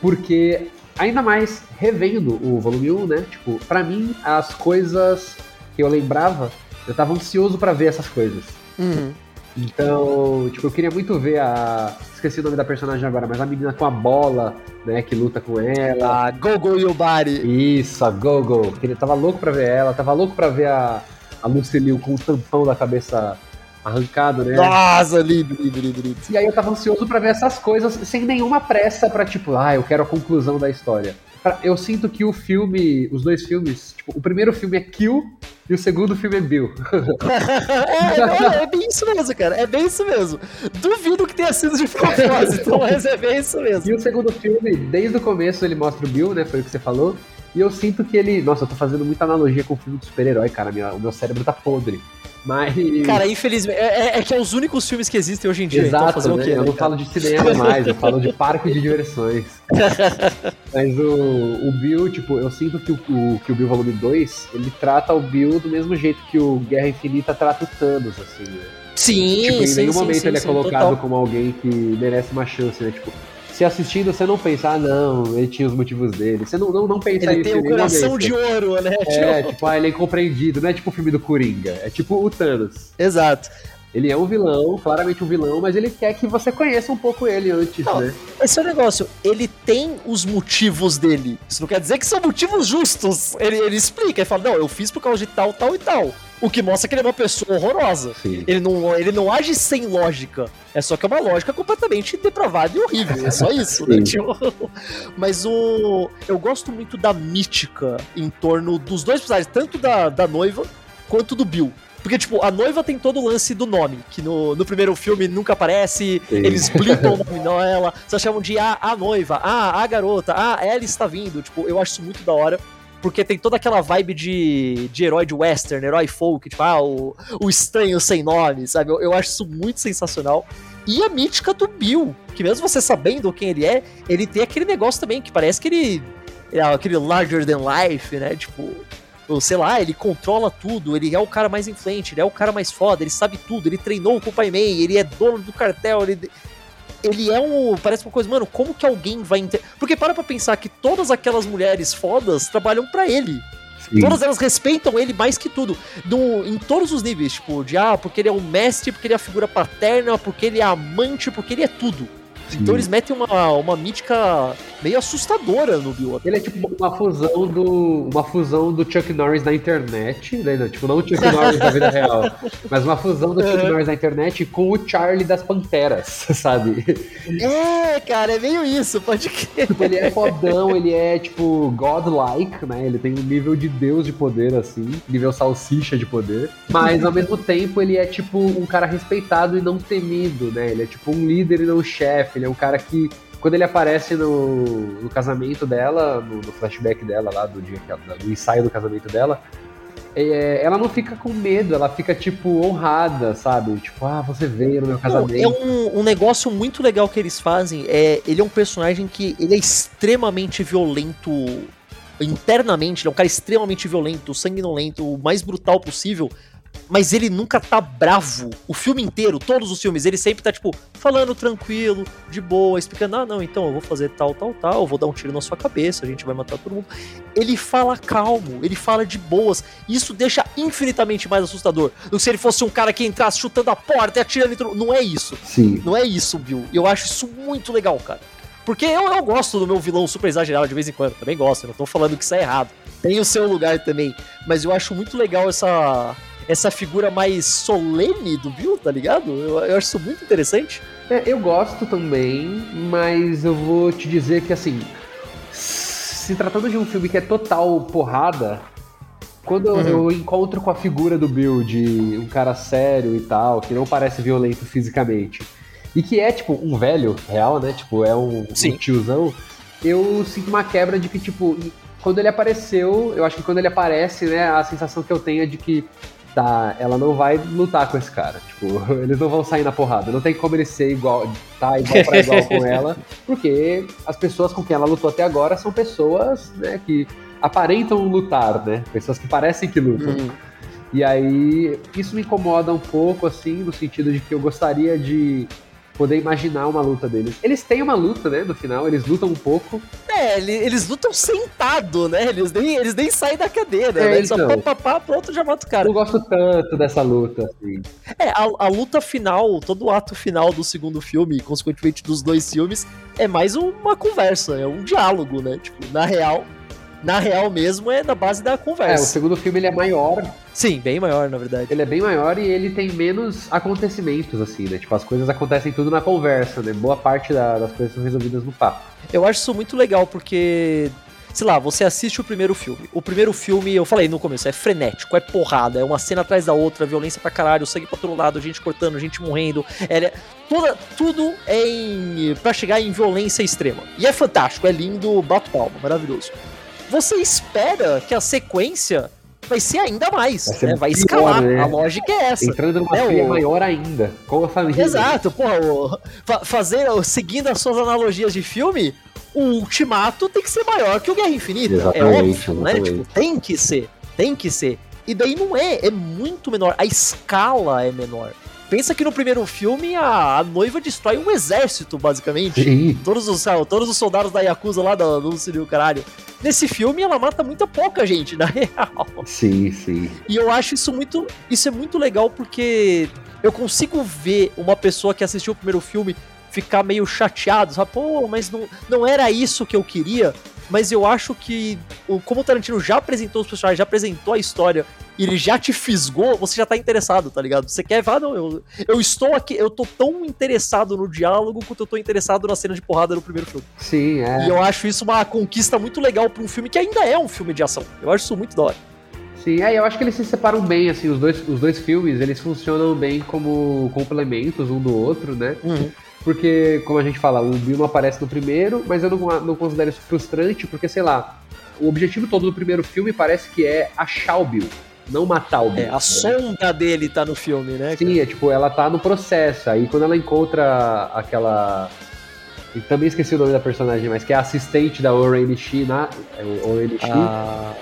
porque ainda mais revendo o volume 1, né? Tipo, para mim as coisas que eu lembrava, eu tava ansioso para ver essas coisas. Uhum. Então, tipo, eu queria muito ver a. Esqueci o nome da personagem agora, mas a menina com a bola, né, que luta com ela. A Gogo Yubari. Isso, a Gogo. Ele tava louco pra ver ela, tava louco pra ver a, a Lucille com o tampão da cabeça arrancado, né? Nossa, lindo, lindo, lindo, lindo. E aí eu tava ansioso para ver essas coisas sem nenhuma pressa para tipo, ah, eu quero a conclusão da história. Eu sinto que o filme, os dois filmes, tipo, o primeiro filme é Kill e o segundo filme é Bill. é, é, é, bem isso mesmo, cara. É bem isso mesmo. Duvido que tenha sido de propósito, mas é bem isso mesmo. E o segundo filme, desde o começo, ele mostra o Bill, né? Foi o que você falou. E eu sinto que ele. Nossa, eu tô fazendo muita analogia com o filme do super-herói, cara. Minha, o meu cérebro tá podre. Mas. Cara, infelizmente. É, é, é, que é os únicos filmes que existem hoje em dia. Então Exato, então fazer né? o quê? Eu né, não falo de cinema mais, eu falo de parque de diversões. Mas o, o Bill, tipo, eu sinto que o, o, que o Bill Volume 2, ele trata o Bill do mesmo jeito que o Guerra Infinita trata o Thanos, assim, né? Sim, tipo, em sim, nenhum sim, momento sim, ele é colocado total. como alguém que merece uma chance, né? Tipo, se assistindo você não pensa, ah, não, ele tinha os motivos dele. Você não, não, não pensa ele isso. Ele tem o coração momento. de ouro, né? É, tipo, ah, ele é incompreendido. Não é tipo o filme do Coringa. É tipo o Thanos. Exato. Ele é um vilão, claramente um vilão, mas ele quer que você conheça um pouco ele antes, não, né? Esse é o negócio. Ele tem os motivos dele. Isso não quer dizer que são motivos justos. Ele, ele explica, ele fala, não, eu fiz por causa de tal, tal e tal. O que mostra que ele é uma pessoa horrorosa. Ele não, ele não age sem lógica. É só que é uma lógica completamente depravada e horrível. É só isso, né? Tipo, mas o. Eu gosto muito da mítica em torno dos dois personagens, tanto da, da noiva quanto do Bill. Porque, tipo, a noiva tem todo o lance do nome, que no, no primeiro filme nunca aparece, Sim. eles blipam o nome dela, só chamam de a, a noiva, ah, a garota, ah, ela está vindo. Tipo, eu acho isso muito da hora porque tem toda aquela vibe de, de herói de western, herói folk, tipo, ah, o, o estranho sem nome, sabe? Eu, eu acho isso muito sensacional. E a mítica do Bill, que mesmo você sabendo quem ele é, ele tem aquele negócio também que parece que ele é aquele larger than life, né? Tipo, sei lá, ele controla tudo, ele é o cara mais influente, ele é o cara mais foda, ele sabe tudo, ele treinou com o Pai Mei, ele é dono do cartel, ele ele é um. Parece uma coisa, mano, como que alguém vai. Inter... Porque para pra pensar que todas aquelas mulheres fodas trabalham para ele. Sim. Todas elas respeitam ele mais que tudo. No, em todos os níveis, tipo, de ah, porque ele é um mestre, porque ele é a figura paterna, porque ele é amante, porque ele é tudo. Sim. Então eles metem uma, uma mítica meio assustadora no Bill. Ele é tipo uma fusão do. Uma fusão do Chuck Norris na internet, né? Tipo, não o Chuck Norris da vida real, mas uma fusão do Chuck Norris na internet com o Charlie das Panteras, sabe? É, cara, é meio isso, pode crer. Tipo, ele é fodão, ele é, tipo, godlike, né? Ele tem um nível de Deus de poder, assim, nível salsicha de poder. Mas ao mesmo tempo ele é, tipo, um cara respeitado e não temido, né? Ele é tipo um líder e não um Ele é um cara que quando ele aparece no, no casamento dela, no, no, flashback dela lá, do dia que ela, do ensaio do casamento dela, é, ela não fica com medo, ela fica, tipo, honrada, sabe? Tipo, ah, você veio no meu casamento. É um, um, negócio muito legal que eles fazem. É, ele é um personagem que ele é extremamente violento internamente, ele é um cara extremamente violento, sanguinolento, o mais brutal possível mas ele nunca tá bravo. O filme inteiro, todos os filmes, ele sempre tá, tipo, falando tranquilo, de boa, explicando: ah, não, então eu vou fazer tal, tal, tal, eu vou dar um tiro na sua cabeça, a gente vai matar todo mundo. Ele fala calmo, ele fala de boas. E isso deixa infinitamente mais assustador do que se ele fosse um cara que entrasse chutando a porta e atirando Não é isso. Sim. Não é isso, Bill. Eu acho isso muito legal, cara. Porque eu, eu gosto do meu vilão super exagerado de vez em quando, também gosto, eu não tô falando que isso é errado. Tem o seu lugar também. Mas eu acho muito legal essa essa figura mais solene do Bill, tá ligado? Eu, eu acho isso muito interessante. É, eu gosto também, mas eu vou te dizer que assim, se tratando de um filme que é total porrada, quando uhum. eu encontro com a figura do Bill de um cara sério e tal, que não parece violento fisicamente, e que é tipo um velho real, né? Tipo, é um, um tiozão, eu sinto uma quebra de que, tipo, quando ele apareceu, eu acho que quando ele aparece, né, a sensação que eu tenho é de que tá, ela não vai lutar com esse cara. Tipo, eles não vão sair na porrada. Não tem como ele ser igual, tá igual pra igual com ela, porque as pessoas com quem ela lutou até agora são pessoas, né, que aparentam lutar, né? Pessoas que parecem que lutam. Uhum. E aí, isso me incomoda um pouco, assim, no sentido de que eu gostaria de poder imaginar uma luta deles. Eles têm uma luta, né, no final, eles lutam um pouco. É, eles lutam sentado, né? Eles nem, eles nem saem da cadeira, é, né? Eles então, só pá, pá, pronto, já mata o cara. Eu gosto tanto dessa luta, assim. É, a, a, luta final, todo o ato final do segundo filme, consequentemente dos dois filmes, é mais uma conversa, é um diálogo, né? Tipo, na real, na real mesmo é na base da conversa. É, o segundo filme ele é maior. Sim, bem maior, na verdade. Ele é bem maior e ele tem menos acontecimentos, assim, né? Tipo, as coisas acontecem tudo na conversa, né? Boa parte da, das coisas são resolvidas no papo. Eu acho isso muito legal porque sei lá, você assiste o primeiro filme. O primeiro filme, eu falei no começo, é frenético, é porrada, é uma cena atrás da outra, violência pra caralho, sangue pra todo lado, gente cortando, gente morrendo. É, toda, tudo é em, pra chegar em violência extrema. E é fantástico, é lindo, bato palma, maravilhoso você espera que a sequência vai ser ainda mais, vai, né? vai pior, escalar. Né? A lógica é essa. Entrando numa é, o... maior ainda, com a família. Exato, porra, o... fazer, seguindo as suas analogias de filme, o Ultimato tem que ser maior que o Guerra Infinita. É exatamente, é óbvio, né? Tipo, tem que ser, tem que ser. E daí não é, é muito menor. A escala é menor. Pensa que no primeiro filme a, a noiva destrói um exército, basicamente. Sim. Todos os, todos os soldados da Yakuza lá do, do caralho. Nesse filme ela mata muita pouca gente, na real. Sim, sim. E eu acho isso muito. Isso é muito legal porque eu consigo ver uma pessoa que assistiu o primeiro filme ficar meio chateado, sabe? Pô, mas não, não era isso que eu queria mas eu acho que, como o Tarantino já apresentou os personagens, já apresentou a história, e ele já te fisgou, você já tá interessado, tá ligado? Você quer, ah, não, eu, eu estou aqui, eu tô tão interessado no diálogo quanto eu tô interessado na cena de porrada do primeiro filme. Sim, é. E eu acho isso uma conquista muito legal pra um filme que ainda é um filme de ação. Eu acho isso muito da hora. Sim, é, eu acho que eles se separam bem, assim, os dois, os dois filmes, eles funcionam bem como complementos um do outro, né? Uhum. Porque, como a gente fala, o Bill não aparece no primeiro, mas eu não, não considero isso frustrante, porque, sei lá, o objetivo todo do primeiro filme parece que é achar o Bill, não matar o Bill. É, a sombra dele tá no filme, né? Sim, cara? é tipo, ela tá no processo. Aí quando ela encontra aquela. Eu também esqueci o nome da personagem, mas que é a assistente da Oren Shi na. É Oren Shi. Ah,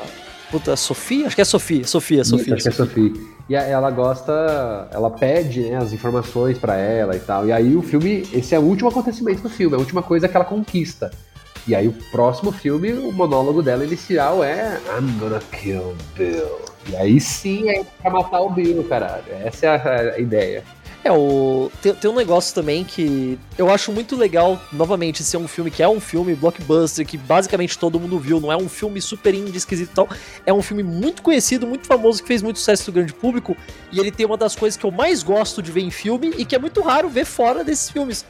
puta, Sofia? Acho que é Sofia, Sofia, Sofia. Acho que é Sofia. E ela gosta, ela pede né, as informações para ela e tal. E aí o filme, esse é o último acontecimento do filme, é a última coisa que ela conquista. E aí o próximo filme, o monólogo dela inicial é I'm gonna kill Bill. E aí sim é pra matar o Bill, caralho. Essa é a, a ideia. É, o... tem, tem, um negócio também que eu acho muito legal, novamente, ser um filme que é um filme blockbuster, que basicamente todo mundo viu, não é um filme super indie, esquisito e tal. É um filme muito conhecido, muito famoso, que fez muito sucesso no grande público, e ele tem uma das coisas que eu mais gosto de ver em filme e que é muito raro ver fora desses filmes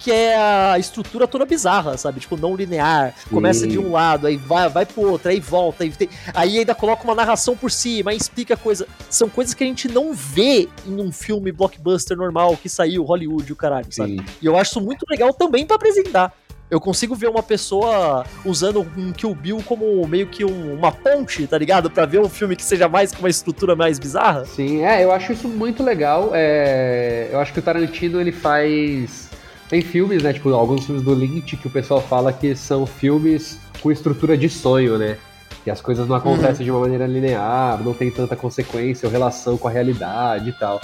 que é a estrutura toda bizarra, sabe? Tipo, não linear. Começa de um lado, aí vai, vai pro outro, aí volta, aí, tem, aí ainda coloca uma narração por cima, aí explica coisa. São coisas que a gente não vê em um filme blockbuster normal que saiu, Hollywood, o caralho, sabe? Sim. E eu acho isso muito legal também para apresentar. Eu consigo ver uma pessoa usando um Kill Bill como meio que um, uma ponte, tá ligado? Pra ver um filme que seja mais com uma estrutura mais bizarra. Sim, é, eu acho isso muito legal. É, eu acho que o Tarantino ele faz. Tem filmes, né? Tipo, alguns filmes do Lynch que o pessoal fala que são filmes com estrutura de sonho, né? Que as coisas não acontecem uhum. de uma maneira linear, não tem tanta consequência ou relação com a realidade e tal.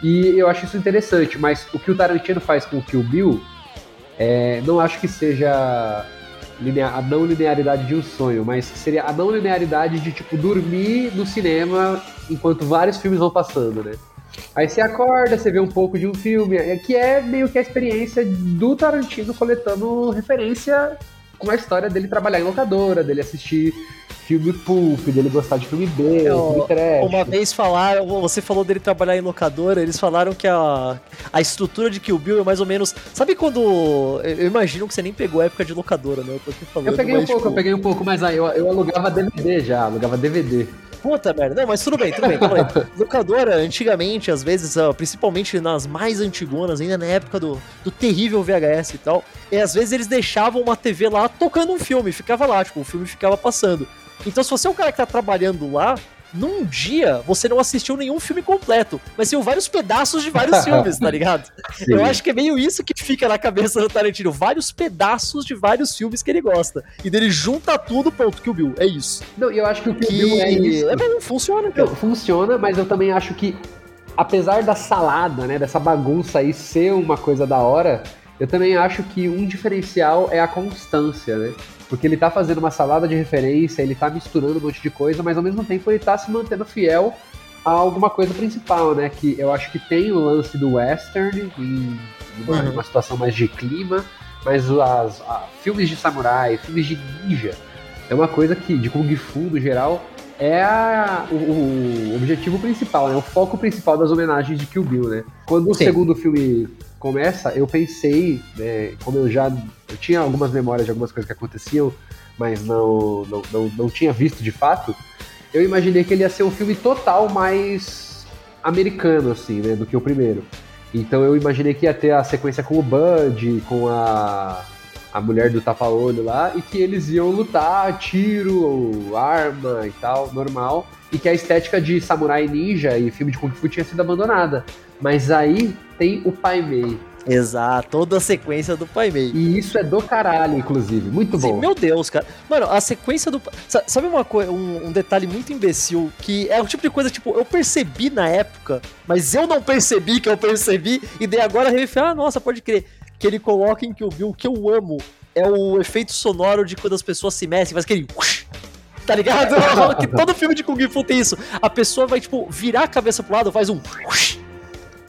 E eu acho isso interessante, mas o que o Tarantino faz com o Kill Bill, é, não acho que seja linear, a não linearidade de um sonho, mas seria a não linearidade de, tipo, dormir no cinema enquanto vários filmes vão passando, né? Aí você acorda, você vê um pouco de um filme, é, que é meio que a experiência do Tarantino coletando referência com a história dele trabalhar em locadora, dele assistir filme pulp, dele gostar de filme B, Eu, filme trash. Uma vez falaram, você falou dele trabalhar em locadora, eles falaram que a, a estrutura de Kill Bill é mais ou menos. Sabe quando. Eu imagino que você nem pegou a época de locadora, né? Eu tô aqui falando. Eu peguei mas, um pouco, tipo... eu peguei um pouco, mas aí eu, eu alugava DVD já, alugava DVD. Puta merda. Não, mas tudo bem, tudo bem, tudo bem. Locadora, antigamente, às vezes, principalmente nas mais antigonas, ainda na época do, do terrível VHS e tal, e às vezes eles deixavam uma TV lá tocando um filme, ficava lá, tipo, o filme ficava passando. Então, se você é um cara que tá trabalhando lá, num dia você não assistiu nenhum filme completo, mas sim vários pedaços de vários filmes, tá ligado? Sim. Eu acho que é meio isso que fica na cabeça do Tarantino, vários pedaços de vários filmes que ele gosta. E dele junta tudo, pronto, Kill Bill, é isso. Não, eu acho que o Kill que... Bill é isso. É bom, funciona, cara. Não, funciona, mas eu também acho que apesar da salada, né, dessa bagunça aí ser uma coisa da hora, eu também acho que um diferencial é a constância, né? Porque ele tá fazendo uma salada de referência, ele tá misturando um monte de coisa, mas ao mesmo tempo ele tá se mantendo fiel a alguma coisa principal, né? Que eu acho que tem o lance do western em uma, uhum. uma situação mais de clima, mas as, a, filmes de samurai, filmes de ninja, é uma coisa que, de Kung Fu no geral, é a, o, o, objetivo principal, né? O foco principal das homenagens de Kill Bill, né? Quando Sim. o segundo filme começa, eu pensei, né, como eu já eu tinha algumas memórias de algumas coisas que aconteciam, mas não, não, não, não tinha visto de fato, eu imaginei que ele ia ser um filme total mais americano, assim, né, do que o primeiro. Então eu imaginei que ia ter a sequência com o Bud, com a, a mulher do tapa-olho lá, e que eles iam lutar, tiro, arma e tal, normal, e que a estética de samurai ninja e filme de Kung Fu tinha sido abandonada. Mas aí tem o Pai Mei. Exato, toda a sequência do Pai Mei. E isso é do caralho, inclusive. Muito bom. Sim, meu Deus, cara. Mano, a sequência do. Sabe uma coisa, um, um, detalhe muito imbecil que é o tipo de coisa, tipo, eu percebi na época, mas eu não percebi que eu percebi, e daí agora eu falei, ah, nossa, pode crer. Que ele coloca em que eu vi o que eu amo é o efeito sonoro de quando as pessoas se mexem, faz aquele. Tá ligado? que todo filme de Kung Fu tem isso. A pessoa vai, tipo, virar a cabeça pro lado, faz um.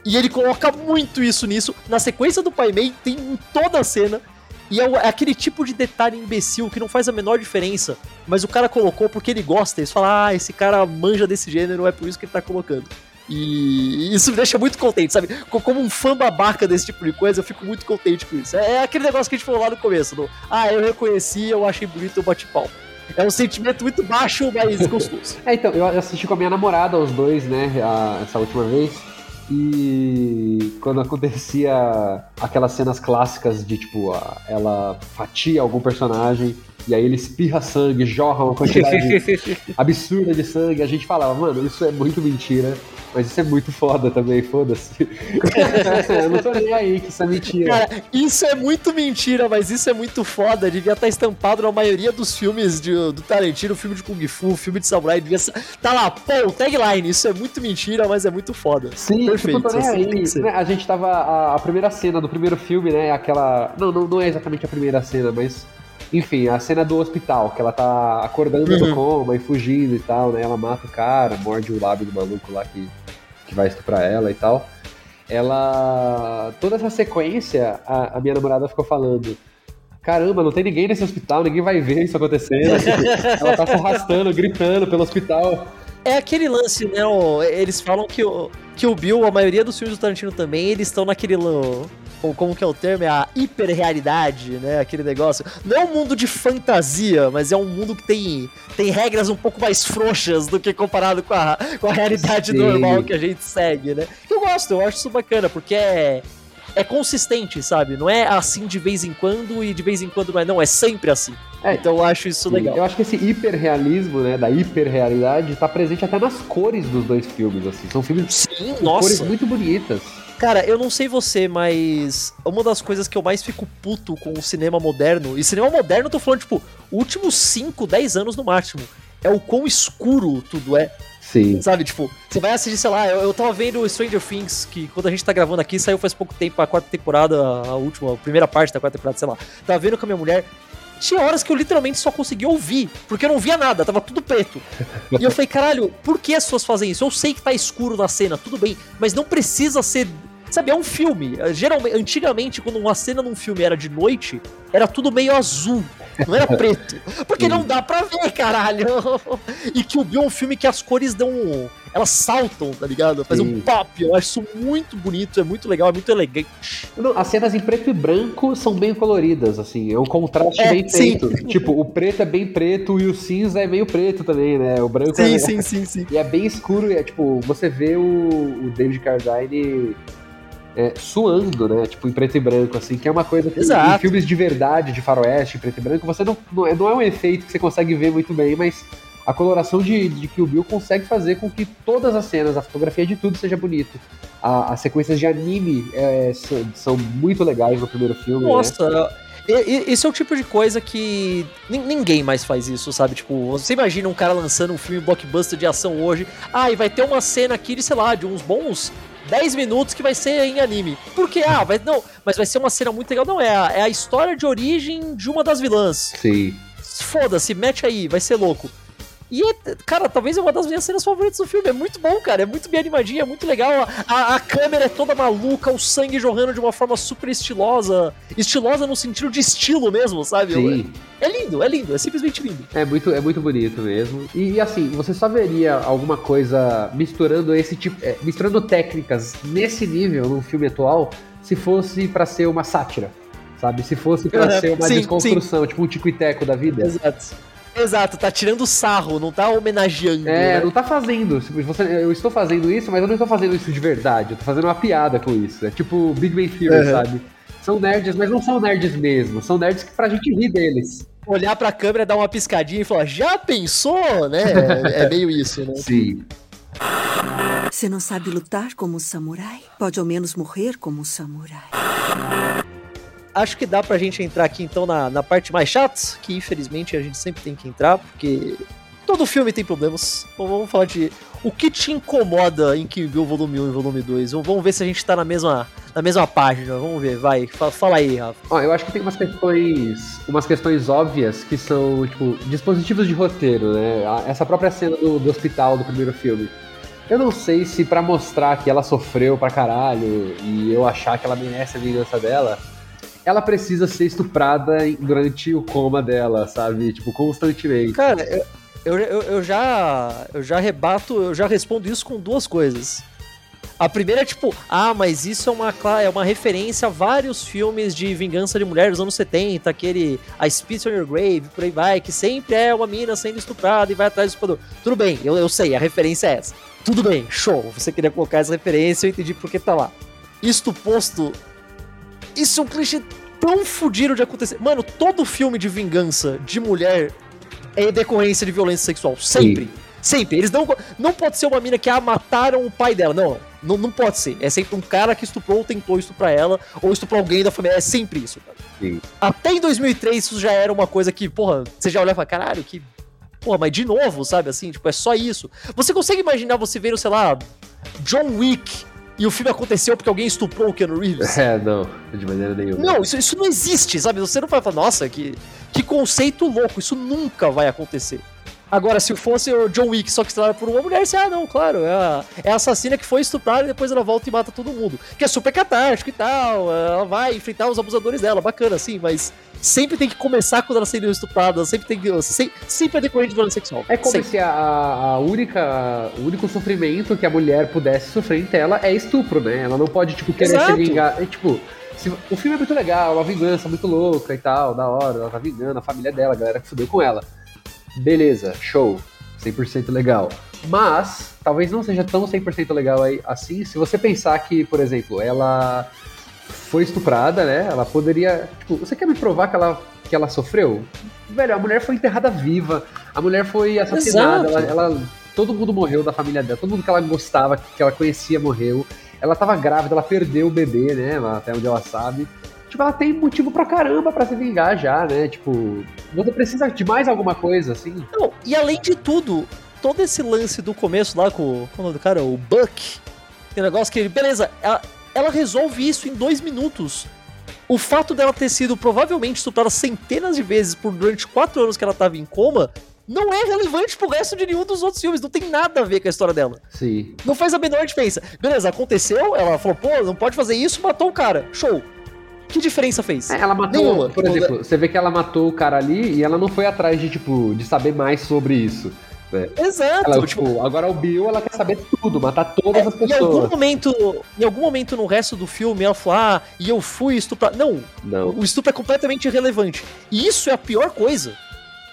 E ele coloca muito isso nisso. Na sequência do Pai Mei tem em toda a cena. E é, é, aquele tipo de detalhe imbecil que não faz a menor diferença. Mas o cara colocou porque ele gosta. Eles falam, ah, esse cara manja desse gênero, é por isso que ele tá colocando. E isso me deixa muito contente, sabe? Como um fã babaca desse tipo de coisa, eu fico muito contente com isso. É, é aquele negócio que a gente falou lá no começo: ah, eu reconheci, eu achei bonito, eu bate pau. É um sentimento muito baixo, mas gostoso. é, então, eu assisti com a minha namorada os dois, né, a, essa última vez. E quando acontecia aquelas cenas clássicas de tipo, ela fatia algum personagem e aí ele espirra sangue, jorra uma quantidade absurda de sangue, a gente falava, mano, isso é muito mentira. Mas isso é muito foda também, foda-se. eu não tô nem aí que isso é mentira. Cara, isso é muito mentira, mas isso é muito foda. Devia estar estampado na maioria dos filmes de, do Tarantino, filme de Kung Fu, filme de Samurai. Devia ser... Tá lá, pô, tagline. Isso é muito mentira, mas é muito foda. Sim, perfeito. Tipo, tô nem aí. Né, a gente tava. A, a, primeira cena do primeiro filme, né? Aquela. Não, não, não é exatamente a primeira cena, mas enfim, a cena do hospital, que ela tá acordando uhum. do coma e fugindo e tal, né? Ela mata o cara, morde o lábio do maluco lá que, que vai estuprar ela e tal. Ela. Toda essa sequência, a, a minha namorada ficou falando. Caramba, não tem ninguém nesse hospital, ninguém vai ver isso acontecendo. ela tá se arrastando, gritando pelo hospital. É aquele lance, né? Eles falam que o, que o Bill, a maioria dos filmes do Tarantino também, eles estão naquele ou como que é o termo, é a hiperrealidade, né? Aquele negócio. Não é um mundo de fantasia, mas é um mundo que tem, tem regras um pouco mais frouxas do que comparado com a, com a realidade Sim. normal que a gente segue, né? Eu gosto, eu acho isso bacana, porque é é consistente, sabe? Não é assim de vez em quando e de vez em quando não é, não, é sempre assim. É, então eu acho isso sim, legal. Eu acho que esse hiperrealismo, né, da hiperrealidade, tá presente até nas cores dos dois filmes, assim. São filmes Sim, com nossa. cores muito bonitas. Cara, eu não sei você, mas uma das coisas que eu mais fico puto com o cinema moderno, e cinema moderno eu tô falando, tipo, últimos 5, 10 anos no máximo, é o quão escuro tudo é. Sim. Sabe, tipo, você vai assistir, sei lá, eu, eu tava vendo Stranger Things, que quando a gente tá gravando aqui, saiu faz pouco tempo a quarta temporada, a última, a primeira parte da quarta temporada, sei lá. Tava vendo com a minha mulher. Tinha horas que eu literalmente só conseguia ouvir, porque eu não via nada, tava tudo preto. E eu falei, caralho, por que as pessoas fazem isso? Eu sei que tá escuro na cena, tudo bem, mas não precisa ser. Sabe, é um filme. Geralmente, antigamente, quando uma cena num filme era de noite, era tudo meio azul, não era preto. Porque não dá pra ver, caralho. E que o Bill é um filme que as cores dão. Elas saltam, tá ligado? Faz um Sim. pop. Eu acho isso muito bonito, é muito legal, é muito elegante. Não, as cenas em preto e branco são bem coloridas, assim, é um contraste É, bem sim. feito. tipo, o preto é bem preto e o cinza é meio preto também, né? O branco é... sim, sim, sim. E é bem escuro, e é tipo, você vê o, o David Carradine é, suando, né? Tipo, em preto e branco, assim, que é uma coisa que Exato. em filmes de verdade, de faroeste, em preto e branco, você não, não, é, não é um efeito que você consegue ver muito bem, mas a coloração de, de Kill Bill consegue fazer com que todas as cenas, a fotografia de tudo seja bonito. A- as sequências de anime é, são, são muito legais no primeiro filme, né? Nossa, e- esse é o tipo de coisa que nin- ninguém mais faz isso, sabe? Tipo, você imagina um cara lançando um filme blockbuster de ação hoje, ah, e vai ter uma cena aqui de, sei lá, de uns bons 10 minutos que vai ser em anime. Por quê? Ah, vai, não, mas vai ser uma cena muito legal. Não, é a, é a história de origem de uma das vilãs. Sim. Foda-se, mete aí, vai ser louco. E, é- cara, talvez é uma das minhas cenas favoritas do filme. É muito bom, cara. É muito bem animadinho, é muito legal. A, a câmera é toda maluca, o sangue jorrando de uma forma super estilosa. Estilosa no sentido de estilo mesmo, sabe? Sim. É lindo, é lindo, é simplesmente lindo. É muito, é muito bonito mesmo. E assim, você só veria alguma coisa misturando esse tipo. é, misturando técnicas nesse nível num filme atual se fosse pra ser uma sátira. Sabe? Se fosse pra Uhum, ser uma sim, desconstrução, tipo um tico e teco da vida. Exato. Exato, tá tirando sarro, não tá homenageando. É, né? não tá fazendo. Você, eu estou fazendo isso, mas eu não estou fazendo isso de verdade. Eu tô fazendo uma piada com isso. É tipo Big Bang Theory, Uhum. sabe? São nerds, mas não são nerds mesmo. São nerds que pra gente rir deles. Olhar pra câmera, dar uma piscadinha e falar, já pensou, né? É meio isso, né? Sim. Você não sabe lutar como um samurai? Pode ao menos morrer como um samurai. Acho que dá pra gente entrar aqui então na, na parte mais chata, que infelizmente a gente sempre tem que entrar, porque todo filme tem problemas. Então vamos falar de o que te incomoda em Kill Bill volume 1 e volume 2. Vamos ver se a gente tá na mesma, na mesma página. Vamos ver, vai. Fala, fala aí, Rafa. Ó, eu acho que tem umas questões, umas questões óbvias que são, tipo, dispositivos de roteiro, né? Essa própria cena do, do hospital do primeiro filme. Eu não sei se pra mostrar que ela sofreu pra caralho e eu achar que ela merece a vingança dela, ela precisa ser estuprada durante o coma dela, sabe? Tipo, constantemente. Cara, eu, eu, eu, já eu já rebato, eu já respondo isso com duas coisas. A primeira é tipo, ah, mas isso é uma, é uma referência a vários filmes de vingança de mulher dos anos 70, aquele A Spit on Your Grave, por aí vai, que sempre é uma mina sendo estuprada e vai atrás do estuprador. Tudo bem, eu, eu sei, a referência é essa. Tudo bem, show, você queria colocar essa referência, eu entendi porque tá lá. Isto posto, isso é um clichê tão fudido de acontecer. Mano, todo filme de vingança de mulher é decorrência de violência sexual. Sempre. Sempre. Eles não. Não pode ser uma mina que ah, mataram o pai dela. Não, não. Não pode ser. É sempre um cara que estuprou ou tentou estuprar ela, ou estuprou alguém da família. É sempre isso, cara. Sim. Até em 2003 isso já era uma coisa que, porra, você já olhava e fala, caralho, que. Porra, mas de novo, sabe assim? Tipo, é só isso. Você consegue imaginar você vendo, sei lá, John Wick e o filme aconteceu porque alguém estuprou o Keanu Reeves? É, não, de maneira nenhuma. Não, isso, isso não existe, sabe? Você não vai falar, nossa, que, que conceito louco, isso nunca vai acontecer. Agora, se fosse o John Wick só que estrelado por uma mulher, você, ah, não, claro, é a, é a assassina que foi estuprada e depois ela volta e mata todo mundo. Que é super catártico e tal, ela vai enfrentar os abusadores dela, bacana, assim, mas sempre tem que começar quando ela sendo estuprada, sempre tem que. Sempre, sempre é decorrente de violência sexual. É como sempre. se a, a única, o único sofrimento que a mulher pudesse sofrer em tela é estupro, né? Ela não pode, tipo, querer Exato. se vingar. É, tipo, se- o filme é muito legal, uma vingança muito louca e tal, da hora, ela tá vingando a família dela, a galera que fudeu com ela. Beleza, show, 100% legal. Mas, talvez não seja tão 100% legal aí, assim, se você pensar que, por exemplo, ela foi estuprada, né? Ela poderia. Tipo, você quer me provar que ela, que ela sofreu? Velho, a mulher foi enterrada viva, a mulher foi assassinada, ela, ela, todo mundo morreu da família dela, todo mundo que ela gostava, que ela conhecia morreu. Ela tava grávida, ela perdeu o bebê, né? Até onde ela sabe. Tipo, ela tem motivo pra caramba pra se vingar já, né? Tipo, você precisa de mais alguma coisa, assim. Não, e além de tudo, todo esse lance do começo lá com, com o nome do cara, o Buck, tem um negócio que, beleza, ela, ela resolve isso em dois minutos. O fato dela ter sido provavelmente estuprada centenas de vezes por durante quatro anos que ela tava em coma não é relevante pro resto de nenhum dos outros filmes. Não tem nada a ver com a história dela. Sim. Não faz a menor diferença. Beleza, aconteceu, ela falou, pô, não pode fazer isso, matou o cara. Show. Que diferença fez? É, ela matou, Nenhuma. por exemplo, você vê que ela matou o cara ali e ela não foi atrás de, tipo, de saber mais sobre isso. Né? Exato. Ela, tipo, tipo, agora o Bill, ela quer saber tudo, matar todas as em algum pessoas. momento, em algum momento no resto do filme, ela falou, ah, e eu fui estuprado. Não, Não. o estupro é completamente irrelevante. E isso é a pior coisa.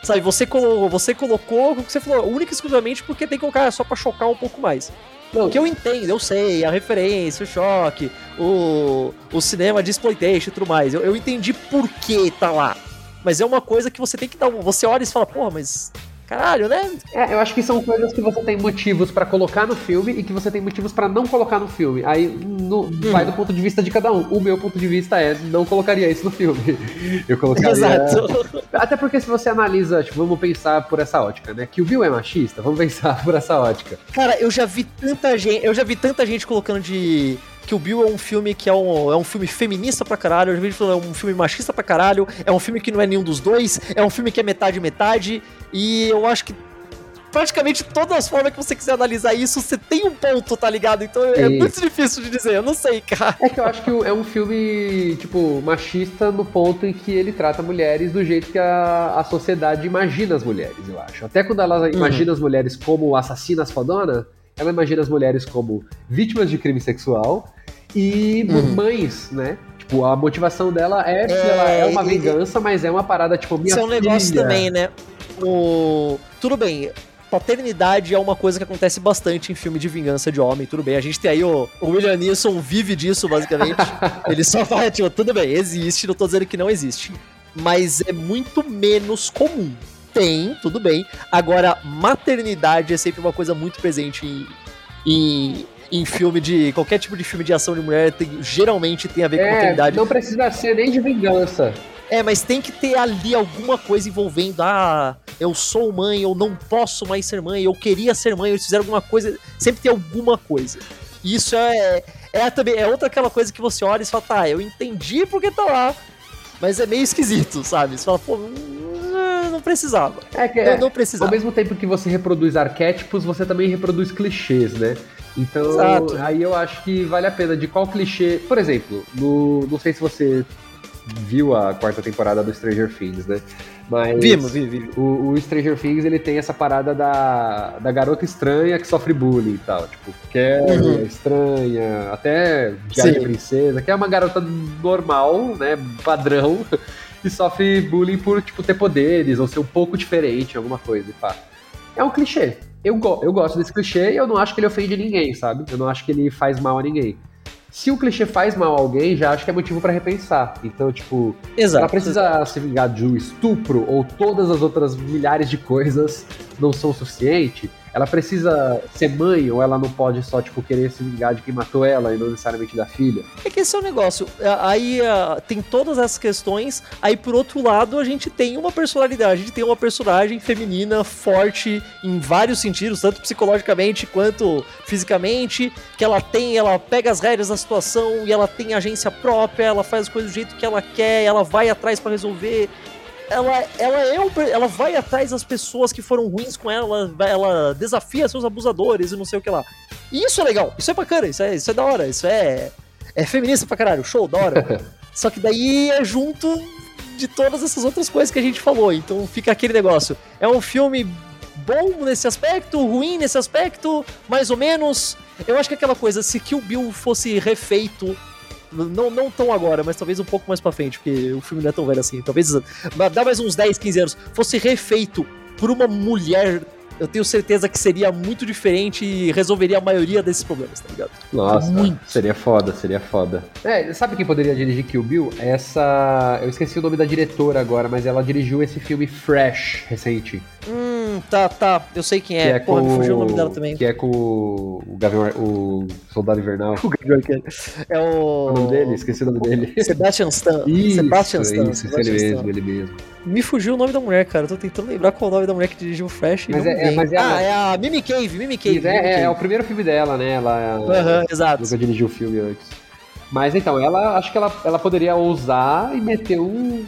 Sabe, você, colo você colocou, você falou, única e exclusivamente porque tem que colocar só pra chocar um pouco mais. Não, Que eu entendo, eu sei, a referência, o choque, o, o cinema de exploitation e tudo mais. Eu, eu entendi por que tá lá. Mas é uma coisa que você tem que dar. Você olha e fala, porra, mas. Caralho, né? É, eu acho que são coisas que você tem motivos pra colocar no filme e que você tem motivos pra não colocar no filme. Aí no- vai do ponto de vista de cada um. O meu ponto de vista é não colocaria isso no filme. Eu colocaria. Exato. Até porque se você analisa, tipo, vamos pensar por essa ótica, né? Que o Bill é machista, vamos pensar por essa ótica. Cara, eu já vi tanta gente. Eu já vi tanta gente colocando de. Que o Bill é um filme que é um, é um filme feminista pra caralho. Eu já vi falando é um filme machista pra caralho. É um filme que não é nenhum dos dois. É um filme que é metade metade. E eu acho que. Praticamente todas as formas que você quiser analisar isso, você tem um ponto, tá ligado? Então é Isso. muito difícil de dizer, eu não sei, cara. É que eu acho que é um filme, tipo, machista no ponto em que ele trata mulheres do jeito que a, a sociedade imagina as mulheres, eu acho. Até quando ela imagina as mulheres como assassinas fodona, ela imagina as mulheres como vítimas de crime sexual e Uhum. mães, né? Tipo, a motivação dela é, que ela é uma e- vingança, mas é uma parada, tipo, minha Isso é um negócio filha. também, né? O... Tudo bem, paternidade é uma coisa que acontece bastante em filme de vingança de homem, tudo bem. A gente tem aí o, o William Neeson vive disso, basicamente. Ele só fala, tipo, tudo bem, existe, não tô dizendo que não existe. Mas é muito menos comum. Tem, tudo bem. Agora, maternidade é sempre uma coisa muito presente em, em, em filme de. qualquer tipo de filme de ação de mulher, tem- geralmente tem a ver com É, maternidade. não precisa ser nem de vingança. É, mas tem que ter ali alguma coisa envolvendo. Ah, eu sou mãe, eu não posso mais ser mãe, eu queria ser mãe, eles fizeram alguma coisa. Sempre tem alguma coisa. Isso é, é também é outra aquela coisa que você olha e fala, tá, eu entendi porque tá lá. Mas é meio esquisito, sabe? Você fala, pô, não precisava. É que é, não ao precisava. mesmo tempo que você reproduz arquétipos, você também reproduz clichês, né? Então, Exato. aí eu acho que vale a pena de qual clichê. Por exemplo, no, não sei se você viu a quarta temporada do Stranger Things, né? Mas Vimos, vimos, vimos. o, o Stranger Things ele tem essa parada da, da garota estranha que sofre bullying e tal. Tipo, que é Uhum. estranha, até Diário de. Princesa, que é uma garota normal, né? Padrão, e sofre bullying por, tipo, ter poderes ou ser um pouco diferente, alguma coisa, e pá. É um clichê. Eu, go eu gosto desse clichê e eu não acho que ele ofende ninguém, sabe? Eu não acho que ele faz mal a ninguém. Se o clichê faz mal a alguém, já acho que é motivo pra repensar. Então, tipo, Exato. ela precisa se vingar de um estupro ou todas as outras milhares de coisas não são o suficiente. Ela precisa ser mãe ou ela não pode só, tipo, querer se vingar de quem matou ela e não necessariamente da filha. É que esse é o negócio. A- Aí ah, tem todas essas questões. Aí, por outro lado, a gente tem uma personalidade. A gente tem uma personagem feminina forte em vários sentidos, tanto psicologicamente quanto fisicamente. Que ela tem, ela pega as rédeas da situação e ela tem agência própria, ela faz as coisas do jeito que ela quer, ela vai atrás pra resolver. Ela, ela, é um ela vai atrás das pessoas que foram ruins com ela, ela desafia seus abusadores e não sei o que lá. E isso é legal, isso é bacana, isso é, isso é da hora, isso é, é feminista pra caralho, show, da hora. Só que daí é junto de todas essas outras coisas que a gente falou. Então fica aquele negócio. É um filme bom nesse aspecto, ruim nesse aspecto, mais ou menos. Eu acho que é aquela coisa, se Kill Bill fosse refeito. Não, não tão agora, mas talvez um pouco mais pra frente, porque o filme não é tão velho assim. Talvez dá mais uns 10, 15 anos. Fosse refeito por uma mulher eu tenho certeza que seria muito diferente e resolveria a maioria desses problemas, tá ligado? Nossa, muito. seria foda, seria foda. É, sabe quem poderia dirigir Kill Bill? Essa. Eu esqueci o nome da diretora agora, mas ela dirigiu esse filme Fresh recente. Hum, tá, tá. Eu sei quem é. Que é Porra, com... me fugiu o nome dela também. Que é com o Gavião, o Soldado Invernal. O Gavião É o... o nome dele? Esqueci o nome dele. Sebastian Stan. Isso, Sebastian Stan. Isso, Sebastian ele mesmo, ele mesmo. Me fugiu o nome da mulher, cara. Eu tô tentando lembrar qual é o nome da mulher que dirigiu o Flash. Mas, é, é, mas é, ah, é a Mimi Cave, Mimi Cave. É, Mimi Cave. é, o primeiro filme dela, né? Ela, uhum, exato. nunca dirigiu o filme antes. Mas então, ela acho que ela, ela poderia ousar e meter um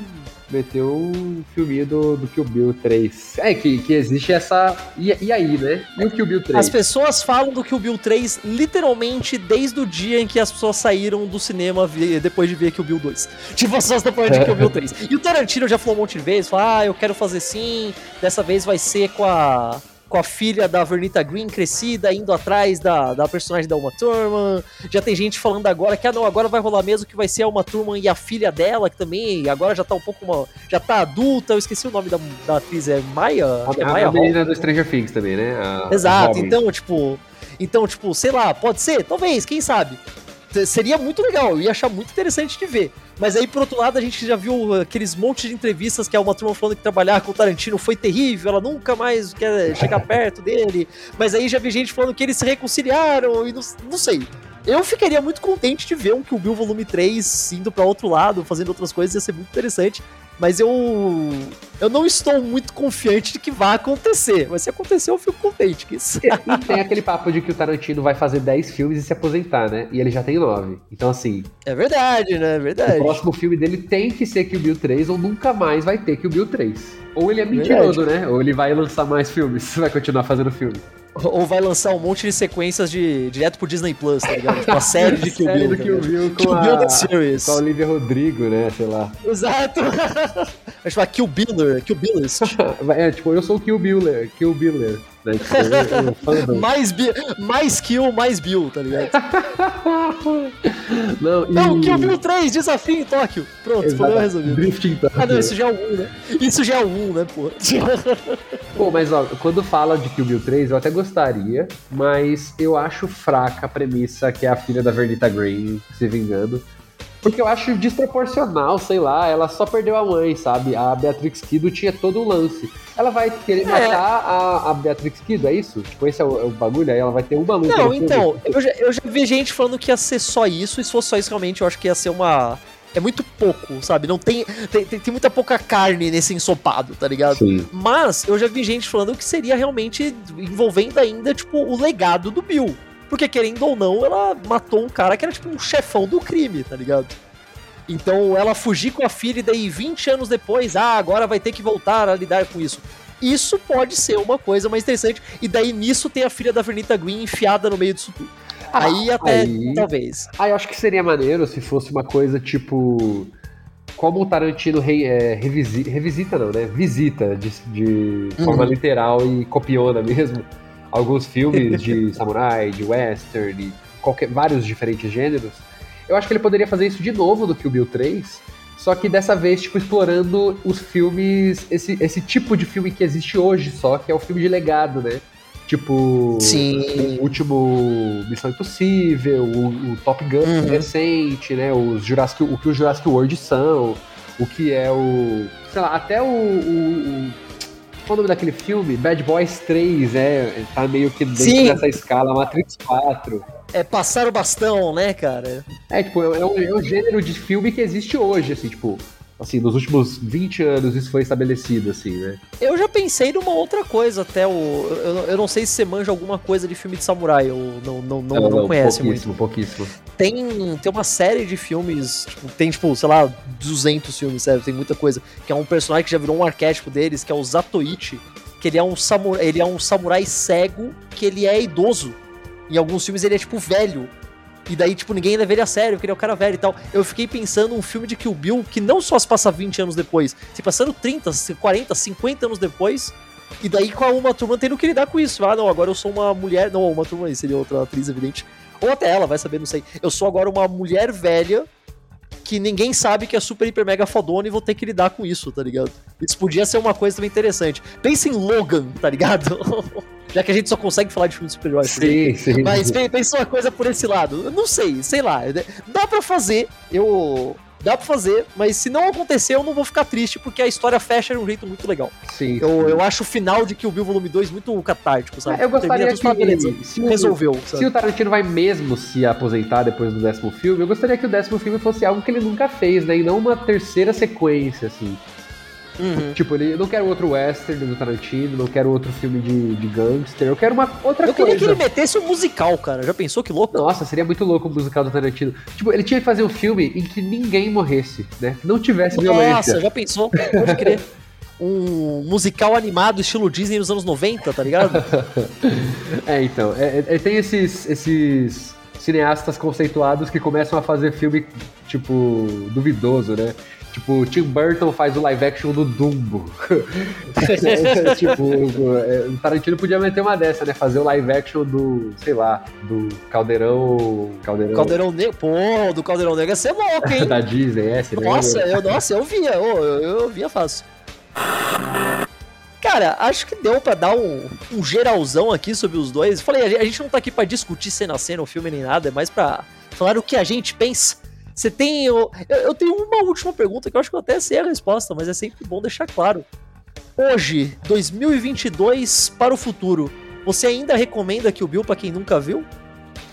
meteu um filminho do, do Kill Bill 3. É, que, que existe essa. E, e aí, né? E o Kill Bill 3? As pessoas falam do Kill Bill 3 literalmente desde o dia em que as pessoas saíram do cinema depois de ver Kill Bill 2. Tipo, as pessoas estão falando de Kill Bill 3. E o Tarantino já falou um monte de vezes: falou, ah, eu quero fazer sim, dessa vez vai ser com a com a filha da Vernita Green crescida, indo atrás da, da personagem da Uma Thurman. Já tem gente falando agora que, ah, não, agora vai rolar mesmo que vai ser a Uma Thurman e a filha dela, que também agora já tá um pouco, uma, já tá adulta. Eu esqueci o nome da, da atriz, é Maya? É Maya a menina do Stranger Things também, né? A, Exato, a então, tipo... Então, tipo, sei lá, pode ser? Talvez, quem sabe? seria muito legal, eu ia achar muito interessante de ver. Mas aí, por outro lado, a gente já viu aqueles montes de entrevistas que a uma turma falando que trabalhar com o Tarantino foi terrível, ela nunca mais quer chegar perto dele. Mas aí já vi gente falando que eles se reconciliaram e não, não sei. Eu ficaria muito contente de ver um Kill Bill Volume 3 indo para outro lado, fazendo outras coisas, ia ser muito interessante. Mas eu eu não estou muito confiante de que vai acontecer. Mas se acontecer, eu fico contente. Que isso... E tem aquele papo de que o Tarantino vai fazer 10 filmes e se aposentar, né? E ele já tem 9. Então, assim. É verdade, né? É verdade. O próximo filme dele tem que ser Kill Bill 3 ou nunca mais vai ter Kill Bill 3. Ou ele é mentiroso, verdade. né? Ou ele vai lançar mais filmes, vai continuar fazendo filme. Ou vai lançar um monte de sequências de direto pro Disney Plus, tá ligado? Tipo, a série de Kill Bill. do Kill Bill com, Kill Bill a, Series. com a Olivia Rodrigo, né? Sei lá. Exato. Vai chamar Kill Biller, Kill Billers. é, tipo, eu sou o Kill Biller, Kill Biller. Né? Tipo, mais, mais kill, mais Bill, tá ligado? Não, e... não, Kill Bill 3, desafio em Tóquio. Pronto, Exato. problema resolvido. Drift em Tóquio. Ah, não, isso já é o 1, né? Isso já é o 1, né, pô? Pô, mas ó, quando fala de Kill Bill 3, eu até gostaria, mas eu acho fraca a premissa que é a filha da Vernita Green se vingando. Porque eu acho desproporcional, sei lá, ela só perdeu a mãe, sabe? A Beatrix Kido tinha todo o lance. Ela vai querer é. matar a, a Beatrix Kido, é isso? Tipo, esse é o, é o bagulho, aí ela vai ter uma luta. Não, então, eu já, eu já vi gente falando que ia ser só isso, e se fosse só isso, realmente, eu acho que ia ser uma é muito pouco, sabe? Não tem tem, tem, tem muita pouca carne nesse ensopado, tá ligado? Sim. Mas eu já vi gente falando que seria realmente envolvendo ainda, tipo, o legado do Bill. Porque, querendo ou não, ela matou um cara que era tipo um chefão do crime, tá ligado? Então, ela fugir com a filha e daí 20 anos depois, ah, agora vai ter que voltar a lidar com isso. Isso pode ser uma coisa mais interessante. E daí nisso tem a filha da Vernita Green enfiada no meio disso tudo. Ah, aí até, aí, talvez. Aí eu acho que seria maneiro se fosse uma coisa tipo como o Tarantino re, é, revisita, revisita, não, né? Visita de, de uhum. forma literal e copiona mesmo alguns filmes de samurai, de western, de qualquer, vários diferentes gêneros. Eu acho que ele poderia fazer isso de novo no Kill Bill 3, só que dessa vez, tipo, explorando os filmes, esse, esse tipo de filme que existe hoje só, que é o filme de legado, né? Tipo, Sim. o último Missão Impossível, o, o Top Gun uhum. recente, né? Os Jurassic, o que os Jurassic World são, o que é o. Sei lá, até o, o, o qual o nome daquele filme? Bad Boys 3, é. Tá meio que dentro Sim. dessa escala, Matrix 4. É passar o bastão, né, cara? É, tipo, é um, é um gênero de filme que existe hoje, assim, tipo, assim, nos últimos 20 anos isso foi estabelecido, assim, né? Eu já pensei numa outra coisa, até o. Eu, eu não sei se você manja alguma coisa de filme de samurai, ou não, não, não, não, não conhece pouquíssimo, muito. Pouquíssimo, Tem, tem uma série de filmes, tipo, tem, tipo, sei lá, 200 filmes, sério, tem muita coisa, que é um personagem que já virou um arquétipo deles, que é o Zatoichi, que ele é um samurai, ele é um samurai cego, que ele é idoso. Em alguns filmes ele é, tipo, velho. E daí, tipo, ninguém leva ele a sério, porque ele é o cara velho e tal. Eu fiquei pensando um filme de Kill Bill que não só se passa 20 anos depois, se passando 30, 40, 50 anos depois. E daí com a Uma Turma tendo que lidar com isso. Ah, não, agora eu sou uma mulher. Não, Uma Turma seria outra atriz, evidente. Ou até ela, vai saber, não sei. Eu sou agora uma mulher velha que ninguém sabe que é super, hiper, mega fodona e vou ter que lidar com isso, tá ligado? Isso podia ser uma coisa também interessante. Pensa em Logan, tá ligado? Já que a gente só consegue falar de filme de super-heróis. Sim, sim. Mas pensa uma coisa por esse lado. Eu não sei, sei lá. Dá pra fazer. Eu dá pra fazer, mas se não acontecer, eu não vou ficar triste, porque a história fecha de um jeito muito legal. Sim. Eu, eu acho o final de Kill Bill Volume 2 muito catártico, sabe? Eu gostaria que fala, beleza, se resolveu. O, se o Tarantino vai mesmo se aposentar depois do décimo filme, eu gostaria que o décimo filme fosse algo que ele nunca fez, né? E não uma terceira sequência, assim. Uhum. Tipo, ele, eu não quero outro western do Tarantino, não quero outro filme de, de gangster, eu quero uma outra eu coisa. Eu queria que ele metesse um musical, cara. Já pensou que louco? Nossa, seria muito louco o um musical do Tarantino. Tipo, ele tinha que fazer um filme em que ninguém morresse, né? Que não tivesse Nossa, violência. Nossa, já pensou? Pode crer. um musical animado estilo Disney nos anos 90, tá ligado? é, então. É, é, tem esses, esses cineastas conceituados que começam a fazer filme, tipo, duvidoso, né? Tipo, Tim Burton faz o live action do Dumbo. tipo, o Tarantino podia meter uma dessa, né? Fazer o live action do, sei lá, do Caldeirão. Caldeirão, Caldeirão Negro. Pô, do Caldeirão Negro ia ser louco, hein? da Disney, é, Nossa, eu, nossa, eu via, eu, eu, eu via fácil. Cara, acho que deu pra dar um, um geralzão aqui sobre os dois. Falei, a gente não tá aqui pra discutir cena a cena o filme nem nada, é mais pra falar o que a gente pensa você tem. Eu, eu tenho uma última pergunta que eu acho que eu até sei a resposta, mas é sempre bom deixar claro. Hoje, 2022 para o futuro, você ainda recomenda que o Bill para quem nunca viu?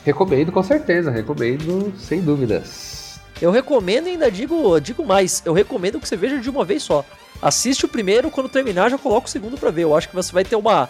Recomendo com certeza, recomendo sem dúvidas. Eu recomendo e ainda digo, digo mais, eu recomendo que você veja de uma vez só. Assiste o primeiro, quando terminar já coloca o segundo para ver. Eu acho que você vai ter uma.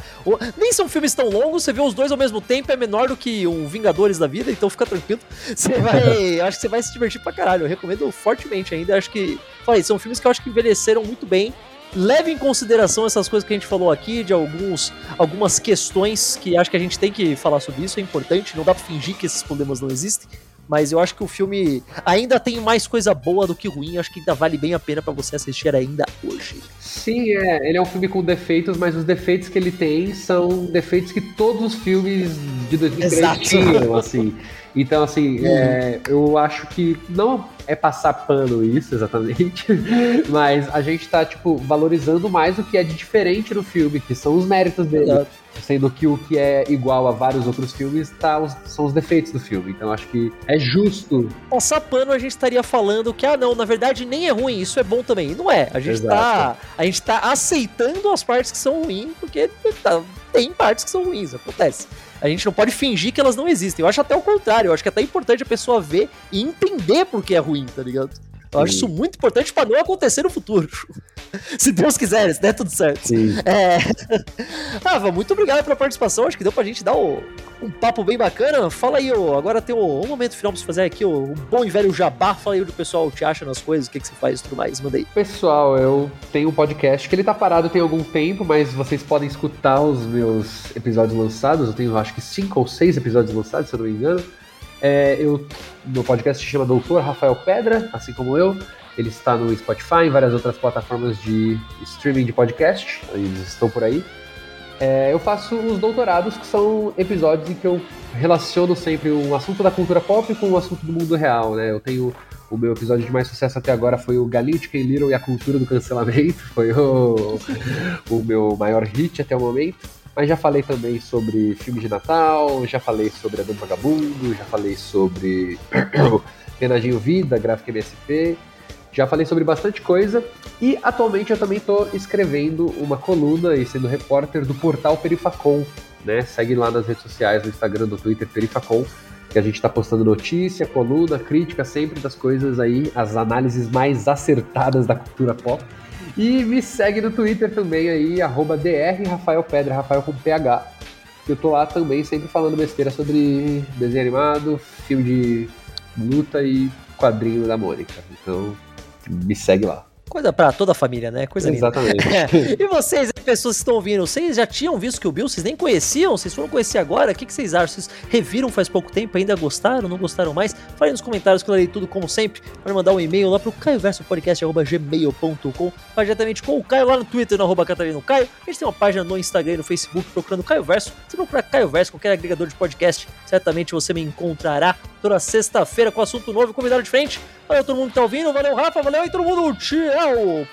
Nem são filmes tão longos, você vê os dois ao mesmo tempo, é menor do que um Vingadores da vida, então fica tranquilo. Você vai. acho que você vai se divertir pra caralho. Eu recomendo fortemente ainda. Acho que. Falei, são filmes que eu acho que envelheceram muito bem. Leve em consideração essas coisas que a gente falou aqui, de alguns, algumas questões que acho que a gente tem que falar sobre isso, é importante, não dá pra fingir que esses problemas não existem mas eu acho que o filme ainda tem mais coisa boa do que ruim, acho que ainda vale bem a pena para você assistir ainda hoje. Sim, é, ele é um filme com defeitos, mas os defeitos que ele tem são defeitos que todos os filmes de 2003 Exato. tinham, assim. Então, assim, uhum. é, eu acho que não é passar pano isso exatamente, mas a gente tá, tipo, valorizando mais o que é de diferente no filme, que são os méritos dele. Exato. Sendo que o que é igual a vários outros filmes tá os, são os defeitos do filme. Então acho que é justo. Passar pano, a gente estaria falando que, ah, não, na verdade nem é ruim, isso é bom também. Não é. A gente, tá, a gente tá aceitando as partes que são ruins, porque tá, tem partes que são ruins, acontece. A gente não pode fingir que elas não existem. Eu acho até o contrário. Eu acho que é até importante a pessoa ver e entender por que é ruim, tá ligado? Eu acho isso muito importante para não acontecer no futuro. se Deus quiser, se der tudo certo. Sim. É... Rafa, muito obrigado pela participação. Acho que deu pra gente dar o, um papo bem bacana. Fala aí, ó, agora tem um, um momento final pra você fazer aqui, o um bom e velho jabá. Fala aí onde o pessoal te acha nas coisas, o que, que você faz e tudo mais. Manda aí. Pessoal, eu tenho um podcast que ele tá parado tem algum tempo, mas vocês podem escutar os meus episódios lançados. Eu tenho acho que cinco ou seis episódios lançados, se eu não me engano. É, eu, meu podcast se chama Doutor Rafael Pedra, assim como eu. Ele está no Spotify, em várias outras plataformas de streaming de podcast, eles estão por aí. É, eu faço os doutorados, que são episódios em que eu relaciono sempre um assunto da cultura pop com um assunto do mundo real, né? Eu tenho o meu episódio de mais sucesso até agora foi o Galinho de Ken Little e a cultura do cancelamento, foi o, o meu maior hit até o momento. Mas já falei também sobre filmes de Natal, já falei sobre Adão Vagabundo, já falei sobre Penadinho Vida, Gráfica MSP, já falei sobre bastante coisa e atualmente eu também estou escrevendo uma coluna e sendo repórter do portal Perifacom, né? Segue lá nas redes sociais, no Instagram, no Twitter, Perifacom, que a gente está postando notícia, coluna, crítica sempre das coisas aí, as análises mais acertadas da cultura pop. E me segue no Twitter também aí, arroba DR Rafael Pedra, Rafael com PH. Eu tô lá também sempre falando besteira sobre desenho animado, filme de luta e quadrinho da Mônica. Então, me segue lá. Coisa para toda a família, né? Coisa Exatamente. linda. e vocês, pessoas que estão ouvindo, vocês já tinham visto que o Bill? Vocês nem conheciam? Vocês foram conhecer agora? O que, que vocês acham? Vocês reviram faz pouco tempo? Ainda gostaram? Não gostaram mais? Falem nos comentários que eu lerei tudo como sempre. Pode mandar um e-mail lá pro caioversopodcast.gmail.com Faz diretamente com o Caio lá no Twitter, no arroba Catarino Caio. A gente tem uma página no Instagram e no Facebook procurando Caio Verso. Se procurar Caio Verso, qualquer agregador de podcast, certamente você me encontrará toda sexta-feira com assunto novo e convidado diferente. Valeu todo mundo que tá ouvindo, valeu Rafa, valeu aí todo mundo, tchau!